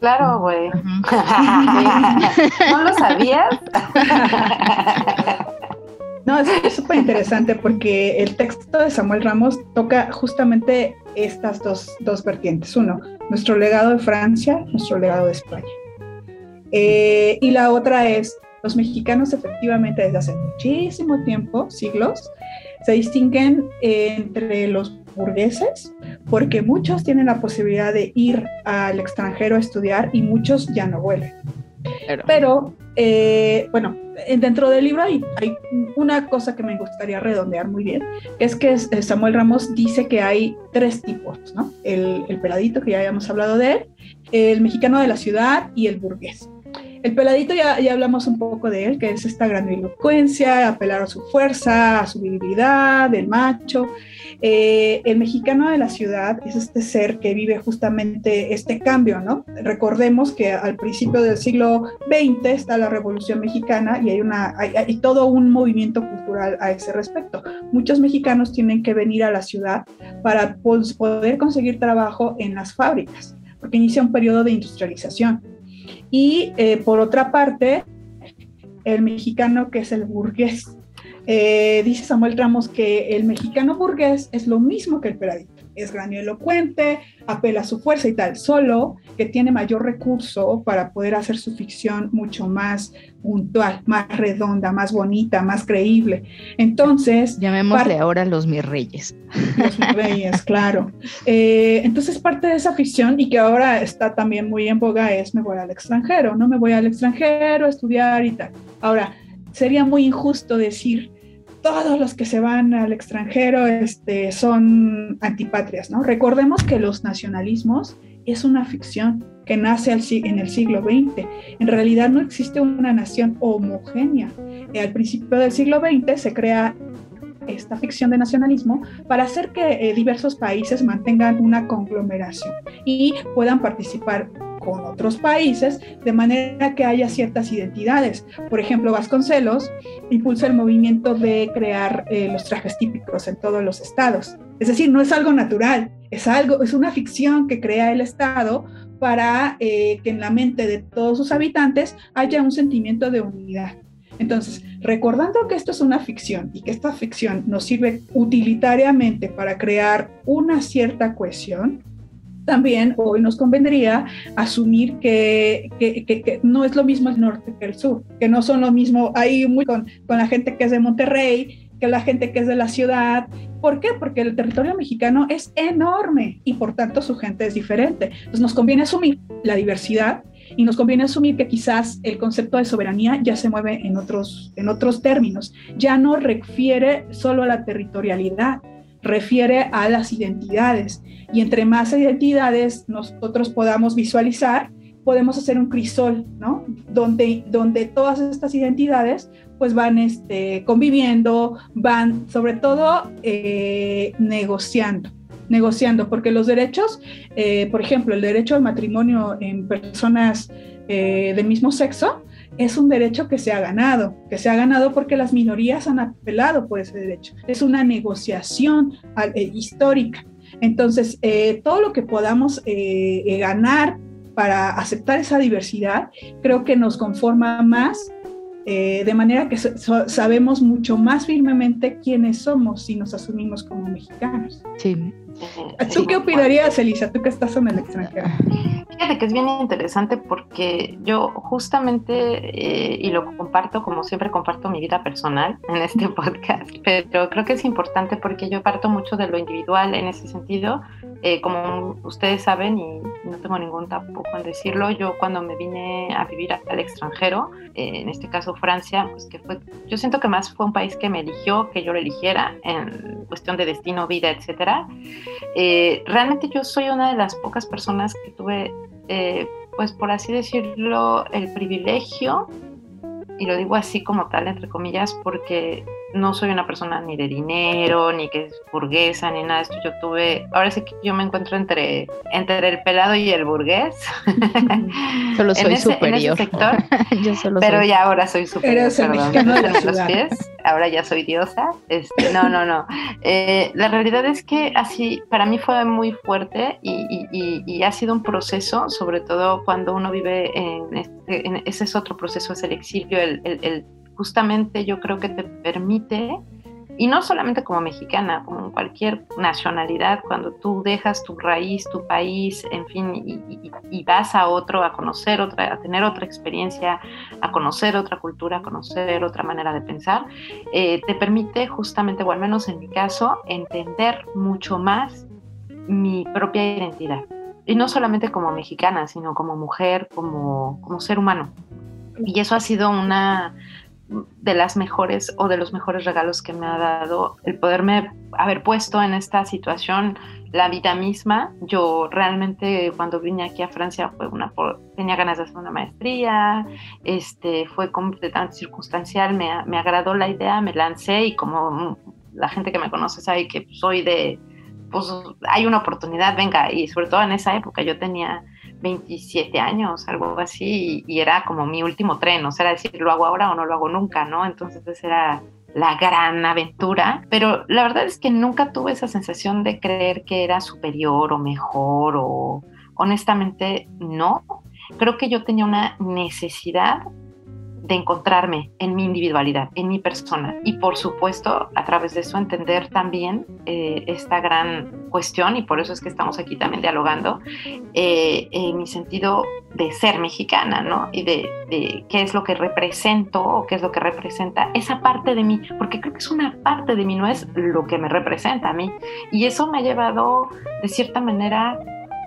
Claro, güey. ¿No lo sabías? No, es súper interesante porque el texto de Samuel Ramos toca justamente estas dos, dos, vertientes. Uno, nuestro legado de Francia, nuestro legado de España. Eh, y la otra es, los mexicanos efectivamente desde hace muchísimo tiempo, siglos, se distinguen entre los burgueses porque muchos tienen la posibilidad de ir al extranjero a estudiar y muchos ya no vuelven. Pero, eh, bueno, dentro del libro hay, hay, una cosa que me gustaría redondear muy bien, es que eh, Samuel Ramos dice que hay tres tipos, ¿no? El, el peladito, que ya habíamos hablado de él, el mexicano de la ciudad y el burgués. El peladito ya, ya, hablamos un poco de él, que es esta grandilocuencia, apelar a su fuerza, a su virilidad, el macho. Eh, el mexicano de la ciudad es este ser que vive justamente este cambio, ¿no? Recordemos que al principio del siglo XX está la Revolución Mexicana y hay, una, hay, todo un movimiento cultural a ese respecto. Muchos mexicanos tienen que venir a la ciudad para poder conseguir trabajo en las fábricas, porque inicia un periodo de industrialización. Y eh, por otra parte, el mexicano que es el burgués, eh, dice Samuel Ramos que el mexicano burgués es lo mismo que el peladito. Es elocuente, apela a su fuerza y tal, solo que tiene mayor recurso para poder hacer su ficción mucho más puntual, más redonda, más bonita, más creíble. Entonces... Llamémosle ahora los mis reyes. Los mis reyes, claro. Eh, entonces parte de esa ficción y que ahora está también muy en boga es me voy al extranjero, no me voy al extranjero a estudiar y tal. Ahora, sería muy injusto decir todos los que se van al extranjero este, son antipatrias, ¿no? Recordemos que los nacionalismos es una ficción que nace en el siglo XX. En realidad no existe una nación homogénea. Al principio del siglo XX se crea esta ficción de nacionalismo para hacer que eh, diversos países mantengan una conglomeración y puedan participar con otros países, de manera que haya ciertas identidades. Por ejemplo, Vasconcelos impulsa el movimiento de crear eh, los trajes típicos en todos los estados. Es decir, no es algo natural, es algo, es una ficción que crea el Estado para eh, que en la mente de todos sus habitantes haya un sentimiento de unidad. Entonces, recordando que esto es una ficción y que esta ficción nos sirve utilitariamente para crear una cierta cohesión, también hoy nos convendría asumir que, que, no es lo mismo el norte que el sur, que no son lo mismo, ahí muy con, con la gente que es de Monterrey, que la gente que es de la ciudad. ¿Por qué? Porque el territorio mexicano es enorme y por tanto su gente es diferente. Entonces nos conviene asumir la diversidad y nos conviene asumir que quizás el concepto de soberanía ya se mueve en otros, en otros términos, ya no refiere solo a la territorialidad, refiere a las identidades. Y entre más identidades nosotros podamos visualizar, podemos hacer un crisol, ¿no? Donde, donde todas estas identidades pues van este, conviviendo, van sobre todo eh, negociando, negociando, porque los derechos, eh, por ejemplo, el derecho al matrimonio en personas eh, del mismo sexo, es un derecho que se ha ganado, que se ha ganado porque las minorías han apelado por ese derecho. Es una negociación eh, histórica. Entonces, eh, todo lo que podamos eh, ganar para aceptar esa diversidad, creo que nos conforma más, de manera que sabemos mucho más firmemente quiénes somos si nos asumimos como mexicanos. Sí, ¿Tú qué opinarías, Elisa? Tú que estás en el extranjero. Fíjate que es bien interesante porque yo justamente, eh, y lo comparto como siempre comparto mi vida personal en este podcast, pero creo que es importante porque yo parto mucho de lo individual en ese sentido. Eh, como ustedes saben y no tengo ningún tampoco en decirlo. Yo cuando me vine a vivir al extranjero, eh, en este caso Francia, pues que fue, yo siento que más fue un país que me eligió, que yo lo eligiera en cuestión de destino, vida, etcétera. Eh, realmente yo soy una de las pocas personas que tuve, eh, pues por así decirlo, el privilegio y lo digo así como tal, entre comillas, porque no soy una persona ni de dinero, ni que es burguesa, ni nada de esto. Yo tuve, ahora sí que yo me encuentro entre, entre el pelado y el burgués. Solo soy superior. sector, pero ya ahora soy superior, los pies. Ahora ya soy diosa. Este, no, no, no. Eh, la realidad es que así, para mí fue muy fuerte y, y, ha sido un proceso, sobre todo cuando uno vive en, este, en ese es otro proceso, es el exilio, el, el, el justamente yo creo que te permite, y no solamente como mexicana, como cualquier nacionalidad, cuando tú dejas tu raíz, tu país, en fin, y, vas a otro, a conocer otra, a tener otra experiencia, a conocer otra cultura, a conocer otra manera de pensar, eh, te permite justamente, o al menos en mi caso, entender mucho más mi propia identidad. Y no solamente como mexicana, sino como mujer, como, como ser humano. Y eso ha sido una, de las mejores o de los mejores regalos que me ha dado el poderme haber puesto en esta situación la vida misma. Yo realmente cuando vine aquí a Francia fue una tenía ganas de hacer una maestría, este fue completamente circunstancial, me, me agradó la idea, me lancé y como la gente que me conoce sabe que soy de pues hay una oportunidad, venga, y sobre todo en esa época yo tenía 27 años, algo así, y, era como mi último tren, o sea, decir, lo hago ahora o no lo hago nunca, ¿no? Entonces era la gran aventura, pero la verdad es que nunca tuve esa sensación de creer que era superior o mejor o honestamente no. Creo que yo tenía una necesidad de encontrarme en mi individualidad, en mi persona y por supuesto a través de eso entender también eh, esta gran cuestión y por eso es que estamos aquí también dialogando eh, en mi sentido de ser mexicana, ¿no? Y de, qué es lo que represento o qué es lo que representa esa parte de mí, porque creo que es una parte de mí, no es lo que me representa a mí. Y eso me ha llevado de cierta manera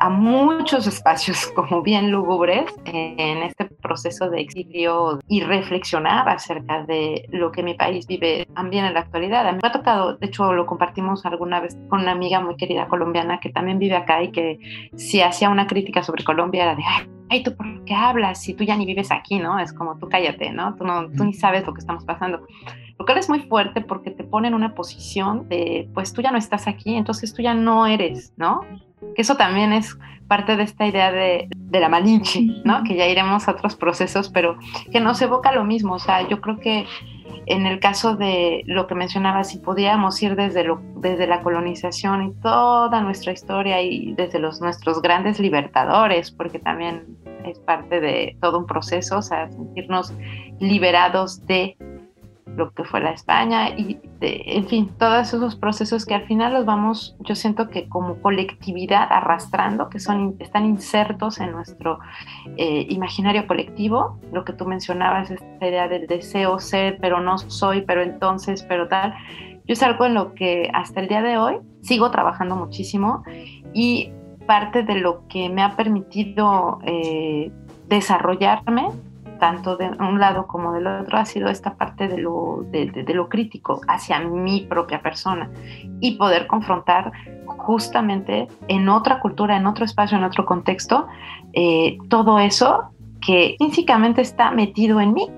a muchos espacios como bien lúgubres en este proceso de exilio y reflexionar acerca de lo que mi país vive también en la actualidad. A mí me ha tocado, de hecho lo compartimos alguna vez con una amiga muy querida colombiana que también vive acá y que si hacía una crítica sobre Colombia era de, ay, ¿tú por qué hablas? Si tú ya ni vives aquí, ¿no? Es como tú cállate, ¿no? Tú, no, tú ni sabes lo que estamos pasando. Lo cual es muy fuerte porque te pone en una posición de, pues tú ya no estás aquí, entonces tú ya no eres, ¿no? Que eso también es parte de esta idea de, la malinche, ¿no? Que ya iremos a otros procesos, pero que nos evoca lo mismo. O sea, yo creo que en el caso de lo que mencionaba, si podíamos ir desde, lo, desde la colonización y toda nuestra historia y desde los, nuestros grandes libertadores, porque también es parte de todo un proceso, o sea, sentirnos liberados de lo que fue la España y, en fin, todos esos procesos que al final los vamos, yo siento que como colectividad arrastrando, que son, están insertos en nuestro eh, imaginario colectivo, lo que tú mencionabas, esta idea del deseo ser, pero no soy, pero entonces, pero tal, yo es algo en lo que hasta el día de hoy sigo trabajando muchísimo y parte de lo que me ha permitido eh, desarrollarme tanto de un lado como del otro, ha sido esta parte de lo, de, lo crítico hacia mi propia persona y poder confrontar justamente en otra cultura, en otro espacio, en otro contexto, eh, todo eso que físicamente está metido en mí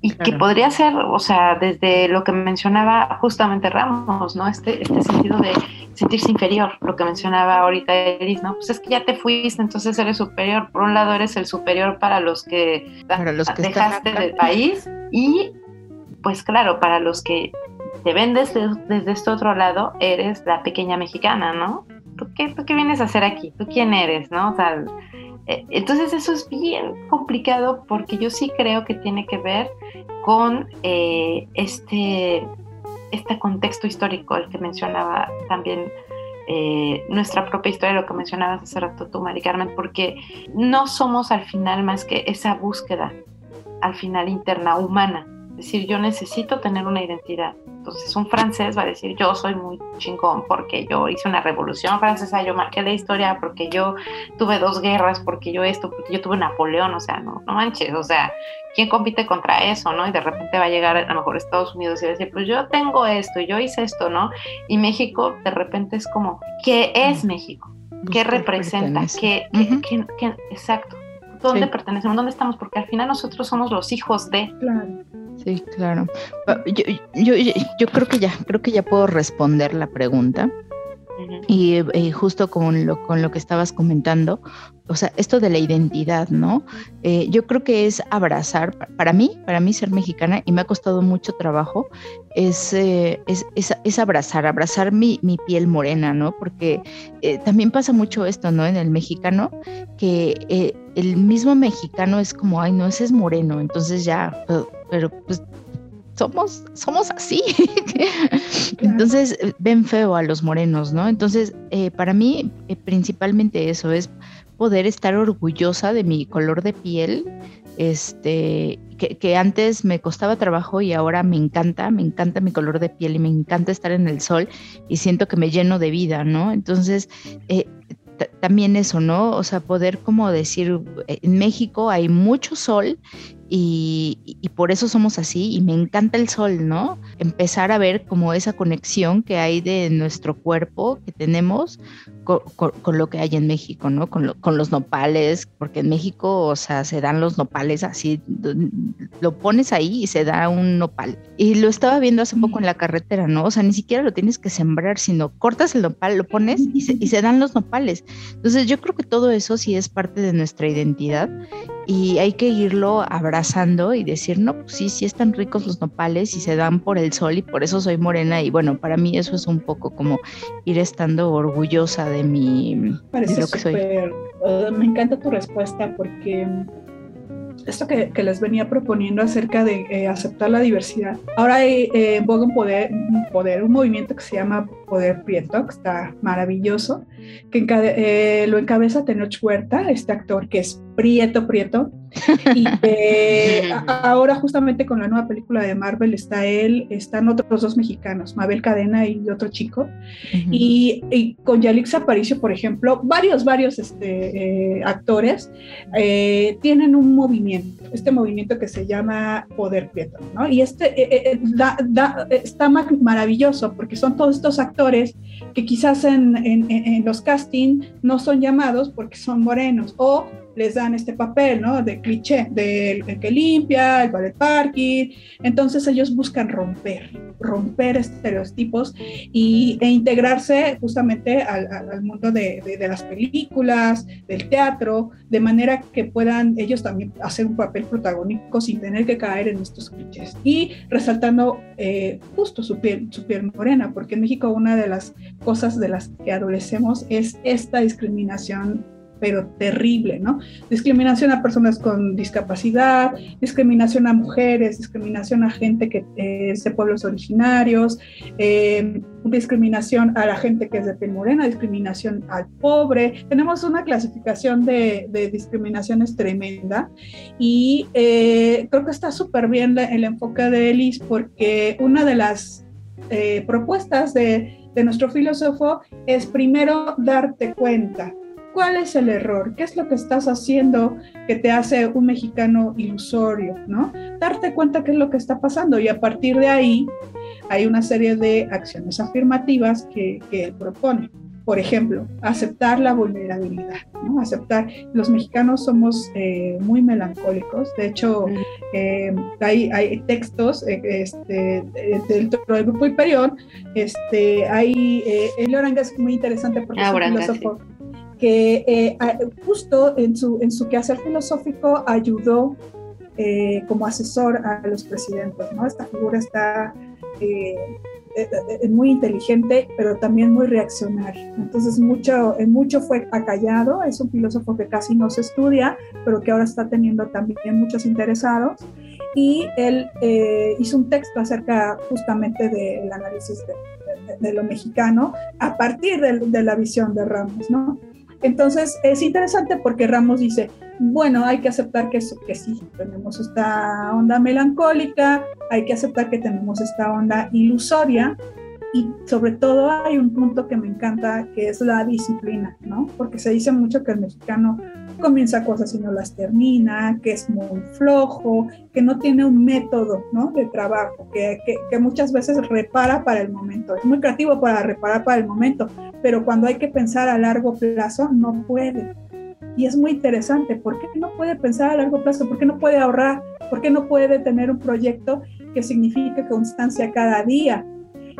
y que podría ser, o sea, desde lo que mencionaba justamente Ramos, ¿no? Este, este sentido de sentirse inferior, lo que mencionaba ahorita Elis, ¿no? Pues es que ya te fuiste, entonces eres superior. Por un lado eres el superior para los que, para los que dejaste del país y, pues claro, para los que te ven desde, desde este otro lado, eres la pequeña mexicana, ¿no? ¿Tú qué, ¿Tú qué vienes a hacer aquí? ¿Tú quién eres, no? O sea, entonces eso es bien complicado porque yo sí creo que tiene que ver con eh, este, este contexto histórico, el que mencionaba también eh, nuestra propia historia, lo que mencionabas hace rato tú, Mari Carmen, porque no somos al final más que esa búsqueda, al final interna, humana, decir yo necesito tener una identidad. Entonces un francés va a decir yo soy muy chingón porque yo hice una revolución francesa, yo marqué la historia porque yo tuve dos guerras, porque yo esto, porque yo tuve Napoleón, o sea, no, no manches, o sea, ¿quién compite contra eso, no? Y de repente va a llegar a lo mejor Estados Unidos y va a decir, pues yo tengo esto, yo hice esto, ¿no? Y México de repente es como, ¿qué es México? ¿Qué representa? ¿Qué, exacto. ¿Dónde pertenecemos? ¿Dónde estamos? Porque al final nosotros somos los hijos de. Claro. Sí, claro. Yo, yo, yo, creo que ya, creo que ya puedo responder la pregunta. y, y, justo con lo, con lo que estabas comentando, o sea, esto de la identidad, ¿no? Eh, yo creo que es abrazar, para mí, para mí ser mexicana, y me ha costado mucho trabajo, es, eh, es, abrazar, abrazar mi, piel morena, ¿no? Porque eh, también pasa mucho esto, ¿no? En el mexicano, que el mismo mexicano es como, ay, no, ese es moreno, entonces ya, pero, pues somos, somos así. Entonces ven feo a los morenos, ¿no? Entonces, para mí, principalmente eso es poder estar orgullosa de mi color de piel, este, que, antes me costaba trabajo y ahora me encanta, me encanta mi color de piel y me encanta estar en el sol y siento que me lleno de vida, ¿no? Entonces, eh, también eso, ¿no? O sea, poder como decir, en México hay mucho sol y, por eso somos así y me encanta el sol, ¿no? Empezar a ver como esa conexión que hay de nuestro cuerpo que tenemos con, lo que hay en México, ¿no? Con, con, los nopales, porque en México, o sea, se dan los nopales así, lo pones ahí y se da un nopal. Y lo estaba viendo hace poco en la carretera, ¿no? O sea, ni siquiera lo tienes que sembrar, sino cortas el nopal, lo pones y se, y se dan los nopales. Entonces yo creo que todo eso sí es parte de nuestra identidad y hay que irlo abrazando y decir, no, pues sí, sí están ricos los nopales y se dan por el sol y por eso soy morena y bueno, para mí eso es un poco como ir estando orgullosa de mi... Parece súper, uh, me encanta tu respuesta porque esto que, les venía proponiendo acerca de eh, aceptar la diversidad. Ahora hay eh, en un poder, un poder, un movimiento que se llama Poder Prieto, que está maravilloso, que eh, lo encabeza Tenoch Huerta, este actor que es Prieto Prieto. Y ahora justamente con la nueva película de Marvel está él, están otros dos mexicanos, Mabel Cadena y otro chico. y, con Yalix Aparicio, por ejemplo, varios, varios este, actores tienen un movimiento este movimiento que se llama Poder Prieto, ¿no? Y este eh, eh, eh, está maravilloso porque son todos estos actores que quizás en, en los castings no son llamados porque son morenos o les dan este papel, ¿no? De cliché, del que limpia, el ballet parking. Entonces ellos buscan romper, romper estereotipos y, e integrarse justamente al, mundo de, las películas, del teatro, de manera que puedan ellos también hacer un papel protagónico sin tener que caer en estos clichés. Y resaltando eh, justo su piel, su piel morena, porque en México una de las cosas de las que adolecemos es esta discriminación pero terrible, ¿no? Discriminación a personas con discapacidad, discriminación a mujeres, discriminación a gente que eh, es de pueblos originarios, eh, discriminación a la gente que es de piel morena, discriminación al pobre. Tenemos una clasificación de, discriminaciones tremenda y eh, creo que está súper bien el enfoque de Elis porque una de las propuestas de, de nuestro filósofo es primero darte cuenta ¿Cuál es el error? ¿Qué es lo que estás haciendo que te hace un mexicano ilusorio? ¿no? Darte cuenta qué es lo que está pasando y a partir de ahí hay una serie de acciones afirmativas que, que él propone. Por ejemplo, aceptar la vulnerabilidad, ¿no? aceptar, los mexicanos somos eh, muy melancólicos, de hecho eh, hay, hay, textos eh, este, dentro del grupo Hiperión, este, hay, el Oranga es muy interesante porque es un filósofo, que eh, justo en su, en su quehacer filosófico ayudó eh, como asesor a los presidentes. ¿no? Esta figura está eh, muy inteligente, pero también muy reaccionario. Entonces, mucho, mucho fue acallado, es un filósofo que casi no se estudia, pero que ahora está teniendo también muchos interesados. Y él hizo un texto acerca justamente del análisis de, de, lo mexicano a partir de, de, la visión de Ramos, ¿no? Entonces es interesante porque Ramos dice, bueno, hay que aceptar que, que sí, tenemos esta onda melancólica, hay que aceptar que tenemos esta onda ilusoria, y sobre todo hay un punto que me encanta, que es la disciplina, ¿no? Porque se dice mucho que el mexicano comienza cosas y no las termina, que es muy flojo, que no tiene un método, ¿no? De trabajo, que, que, muchas veces repara para el momento. Es muy creativo para reparar para el momento, pero cuando hay que pensar a largo plazo, no puede. Y es muy interesante, ¿por qué no puede pensar a largo plazo? ¿Por qué no puede ahorrar? ¿Por qué no puede tener un proyecto que signifique constancia cada día?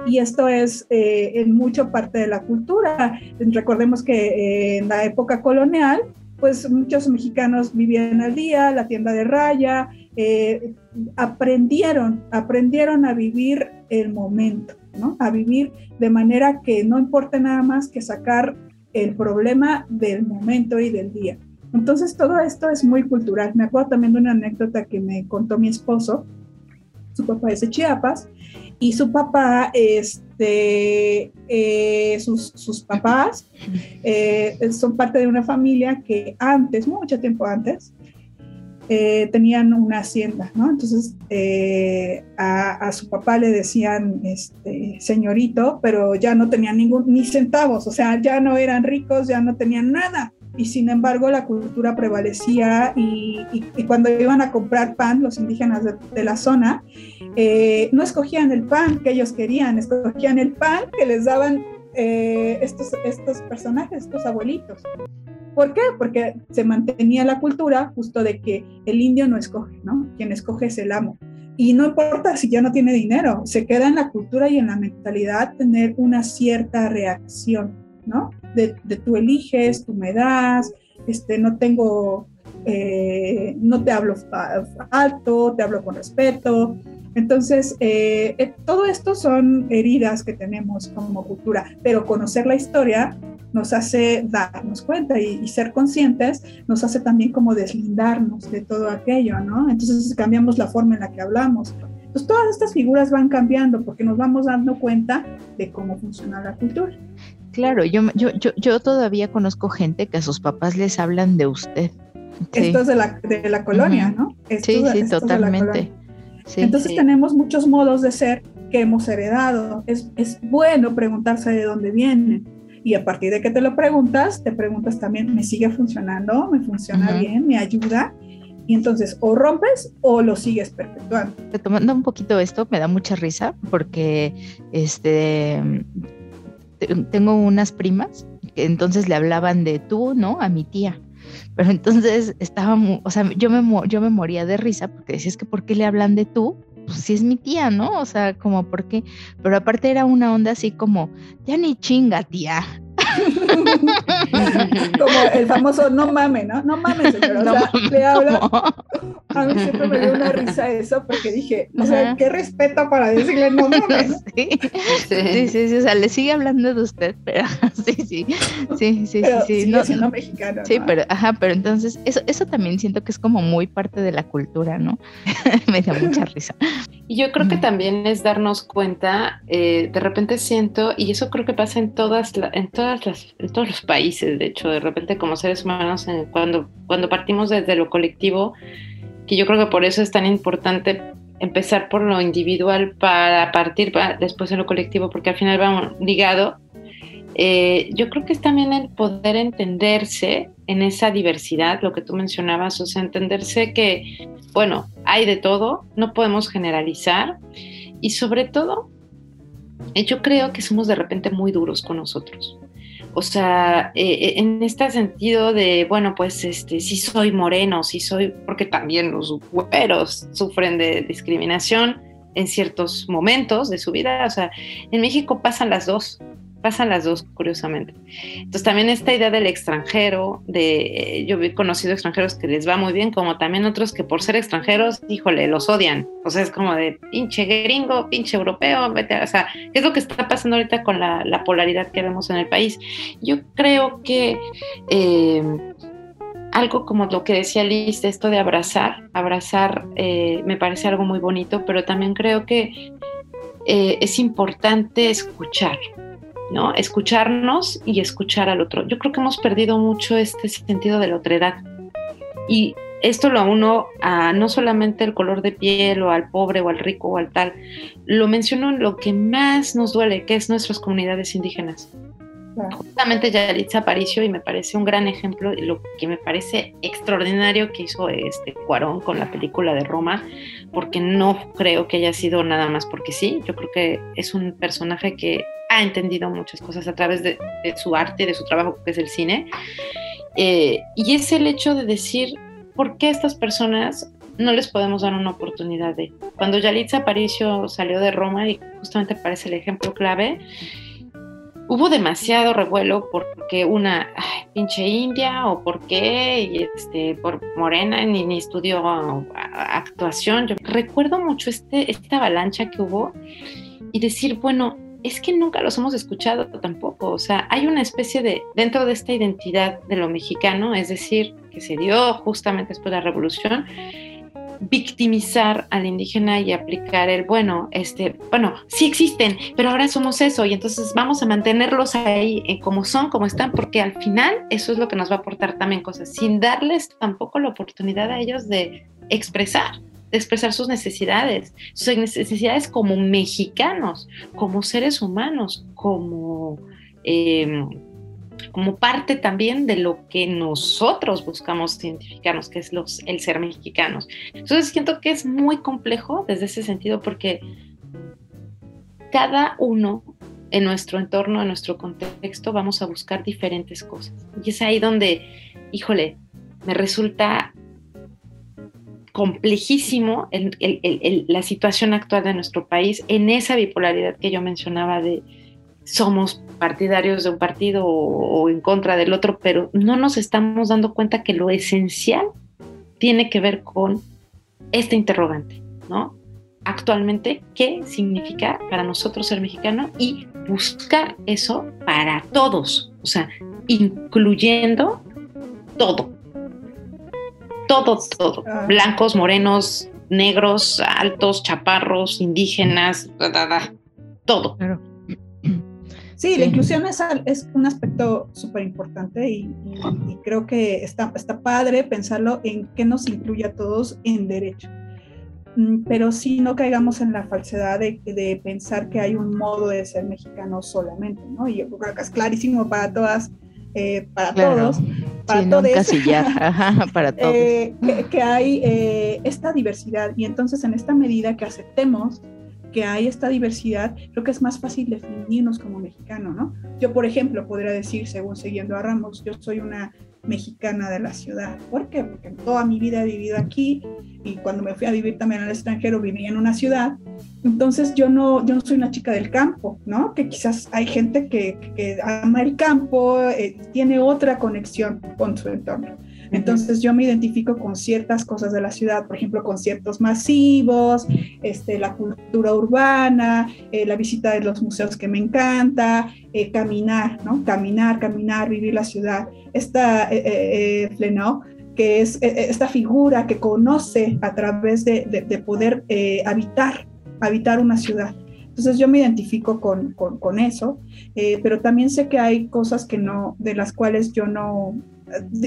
Y esto es eh, en mucho parte de la cultura. Recordemos que eh, en la época colonial, pues muchos mexicanos vivían al día, la tienda de raya, eh, aprendieron, aprendieron a vivir el momento, ¿no? A vivir de manera que no importe nada más que sacar el problema del momento y del día. Entonces todo esto es muy cultural. Me acuerdo también de una anécdota que me contó mi esposo. Su papá es de Chiapas y su papá, este, eh, sus, sus, papás eh, son parte de una familia que antes, mucho tiempo antes, eh, tenían una hacienda, ¿no? Entonces a, a, su papá le decían este, señorito, pero ya no tenían ningún, ni centavos, o sea, ya no eran ricos, ya no tenían nada y sin embargo la cultura prevalecía y, cuando iban a comprar pan los indígenas de, la zona, eh, no escogían el pan que ellos querían, escogían el pan que les daban eh, estos, estos personajes, estos abuelitos. ¿Por qué? Porque se mantenía la cultura justo de que el indio no escoge, ¿no? Quien escoge es el amo. Y no importa si ya no tiene dinero, se queda en la cultura y en la mentalidad tener una cierta reacción. ¿No? De, tú eliges, tú me das, este, no tengo, eh, no te hablo alto, te hablo con respeto. Entonces, eh, eh, todo esto son heridas que tenemos como cultura, pero conocer la historia nos hace darnos cuenta y, ser conscientes nos hace también como deslindarnos de todo aquello, ¿no? Entonces cambiamos la forma en la que hablamos. Entonces todas estas figuras van cambiando porque nos vamos dando cuenta de cómo funciona la cultura. Claro, yo, yo, yo, yo todavía conozco gente que a sus papás les hablan de usted. Esto es de la, de la colonia, ¿no? sí, sí, totalmente. Entonces tenemos muchos modos de ser que hemos heredado. Es, es bueno preguntarse de dónde vienen. Y a partir de que te lo preguntas, te preguntas también, ¿me sigue funcionando? ¿Me funciona bien? ¿Me ayuda? Y entonces o rompes o lo sigues perpetuando. Retomando un poquito esto, me da mucha risa porque este tengo unas primas que entonces le hablaban de tú, ¿no? A mi tía. Pero entonces estaba, o sea, yo me, yo me moría de risa porque decías que ¿por qué le hablan de tú? Pues si es mi tía, ¿no? O sea, como ¿por qué? Pero aparte era una onda así como, ya ni chinga, tía. Como el famoso no mames, ¿no? No mames, señor. O sea, le habla. A mí siempre me dio una risa eso porque dije, o sea, qué respeto para decirle no mames. Sí. Sí. sí, sí, o sea, le sigue hablando de usted, pero sí, sí. Sí, sí, pero sí. Sigue no, siendo mexicano. Sí, pero, ajá, pero entonces, eso, eso también siento que es como muy parte de la cultura, ¿no? me da mucha risa. Y yo creo que también es darnos cuenta, eh, de repente siento, y eso creo que pasa en todas, en todas en todos los países, de hecho, de repente como seres humanos, cuando, cuando partimos desde lo colectivo, que yo creo que por eso es tan importante empezar por lo individual para partir después en lo colectivo, porque al final va ligado. Eh, yo creo que es también el poder entenderse en esa diversidad, lo que tú mencionabas, o sea, entenderse que, bueno, hay de todo, no podemos generalizar y sobre todo, yo creo que somos de repente muy duros con nosotros. O sea, eh, eh, en este sentido de, bueno, pues este, si soy moreno, si soy, porque también los güeros sufren de discriminación en ciertos momentos de su vida. O sea, en México pasan las dos pasan las dos, curiosamente. Entonces también esta idea del extranjero, de yo he conocido extranjeros que les va muy bien, como también otros que por ser extranjeros, híjole, los odian. O sea, es como de pinche gringo, pinche europeo, vete, o sea, ¿qué es lo que está pasando ahorita con la, polaridad que vemos en el país? Yo creo que eh, algo como lo que decía Liz, esto de abrazar, abrazar eh, me parece algo muy bonito, pero también creo que eh, es importante escuchar, ¿no? Escucharnos y escuchar al otro. Yo creo que hemos perdido mucho este sentido de la otredad. Y esto lo uno a no solamente el color de piel o al pobre o al rico o al tal, lo menciono en lo que más nos duele, que es nuestras comunidades indígenas. Justamente Yalitza Aparicio, y me parece un gran ejemplo, lo que me parece extraordinario que hizo este Cuarón con la película de Roma, porque no creo que haya sido nada más porque sí, yo creo que es un personaje que ha entendido muchas cosas a través de, su arte, de su trabajo que es el cine, eh, y es el hecho de decir, ¿por qué estas personas no les podemos dar una oportunidad de? Cuando Yalitza Aparicio salió de Roma, y justamente parece el ejemplo clave, hubo demasiado revuelo porque una pinche india o por qué, y este, por morena, ni, ni estudió actuación. Yo recuerdo mucho este, esta avalancha que hubo y decir, bueno, es que nunca los hemos escuchado tampoco. O sea, hay una especie de, dentro de esta identidad de lo mexicano, es decir, que se dio justamente después de la revolución, victimizar al indígena y aplicar el, bueno, este, bueno, sí existen, pero ahora somos eso y entonces vamos a mantenerlos ahí eh, como son, como están, porque al final eso es lo que nos va a aportar también cosas, sin darles tampoco la oportunidad a ellos de expresar de expresar sus necesidades, sus necesidades como mexicanos, como seres humanos, como em, como parte también de lo que nosotros buscamos identificarnos, que es los, el ser mexicanos. Entonces siento que es muy complejo desde ese sentido porque cada uno en nuestro entorno, en nuestro contexto, vamos a buscar diferentes cosas. Y es ahí donde, híjole, me resulta complejísimo la situación actual de nuestro país en esa bipolaridad que yo mencionaba de somos partidarios de un partido o, en contra del otro, pero no nos estamos dando cuenta que lo esencial tiene que ver con este interrogante, ¿no? Actualmente, ¿qué significa para nosotros ser mexicano? Y buscar eso para todos, o sea, incluyendo todo. Todo, todo. Ah. Blancos, morenos, negros, altos, chaparros, indígenas, todo. Sí, la inclusión es, es un aspecto súper importante y, creo que está, está padre pensarlo en qué nos incluye a todos en derecho. Mm, pero sí no caigamos en la falsedad de, de, pensar que hay un modo de ser mexicano solamente, ¿no? Y yo creo que es clarísimo para todas, eh, para todos, para sí, todos, para todos. Eh, que, que, hay eh, esta diversidad y entonces en esta medida que aceptemos que hay esta diversidad, creo que es más fácil definirnos como mexicano, ¿no? Yo, por ejemplo, podría decir, según siguiendo a Ramos, yo soy una mexicana de la ciudad. ¿Por qué? Porque toda mi vida he vivido aquí y cuando me fui a vivir también al extranjero viví en una ciudad. Entonces yo no, yo no soy una chica del campo, ¿no? Que quizás hay gente que, que ama el campo, eh, tiene otra conexión con su entorno. Entonces yo me identifico con ciertas cosas de la ciudad, por ejemplo, conciertos masivos, este, la cultura urbana, eh, la visita de los museos que me encanta, eh, caminar, ¿no? Caminar, caminar, vivir la ciudad. Esta eh, Flenó, que es esta figura que conoce a través de, de, poder habitar, habitar una ciudad. Entonces yo me identifico con, con eso, pero también sé que hay cosas que no, de las cuales yo no,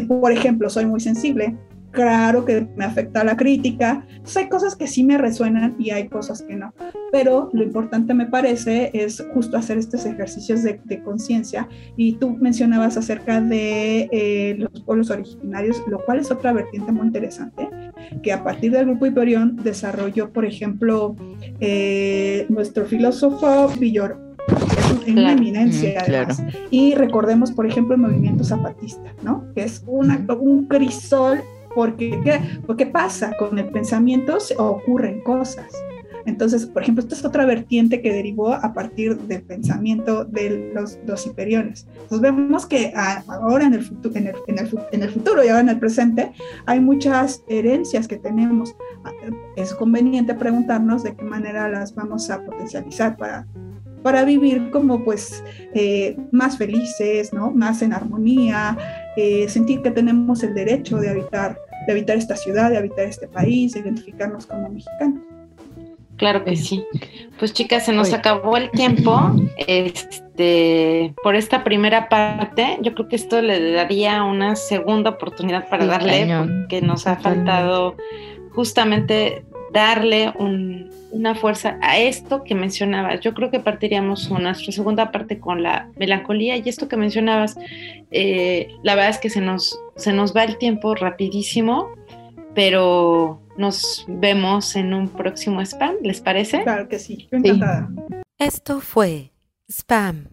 por ejemplo, soy muy sensible, claro que me afecta la crítica. hay cosas que sí me resuenan y hay cosas que no. Pero lo importante me parece es justo hacer estos ejercicios de, conciencia. Y tú mencionabas acerca de eh, los pueblos originarios, lo cual es otra vertiente muy interesante, que a partir del grupo Hiperión desarrolló, por ejemplo, eh, nuestro filósofo Villor es una eminencia además. Y recordemos, por ejemplo, el movimiento zapatista, ¿no? Que es una, un crisol porque ¿qué? porque pasa con el pensamiento se ocurren cosas. Entonces, por ejemplo, esta es otra vertiente que derivó a partir del pensamiento de los, dos hiperiones. Entonces, vemos que ahora en el, futuro, en, el, en, el, en el futuro y ahora en el presente hay muchas herencias que tenemos. Es conveniente preguntarnos de qué manera las vamos a potencializar para para vivir como pues eh, más felices, ¿no? Más en armonía, eh, sentir que tenemos el derecho de habitar, de habitar esta ciudad, de habitar este país, de identificarnos como mexicanos. Claro que sí. Pues chicas, se nos acabó el tiempo. Este, por esta primera parte, yo creo que esto le daría una segunda oportunidad para darle, porque nos ha faltado justamente darle una fuerza a esto que mencionabas. Yo creo que partiríamos nuestra segunda parte con la melancolía y esto que mencionabas, eh, la verdad es que se nos, se nos va el tiempo rapidísimo, pero nos vemos en un próximo spam, ¿les parece? Claro que sí, encantada. Esto fue Spam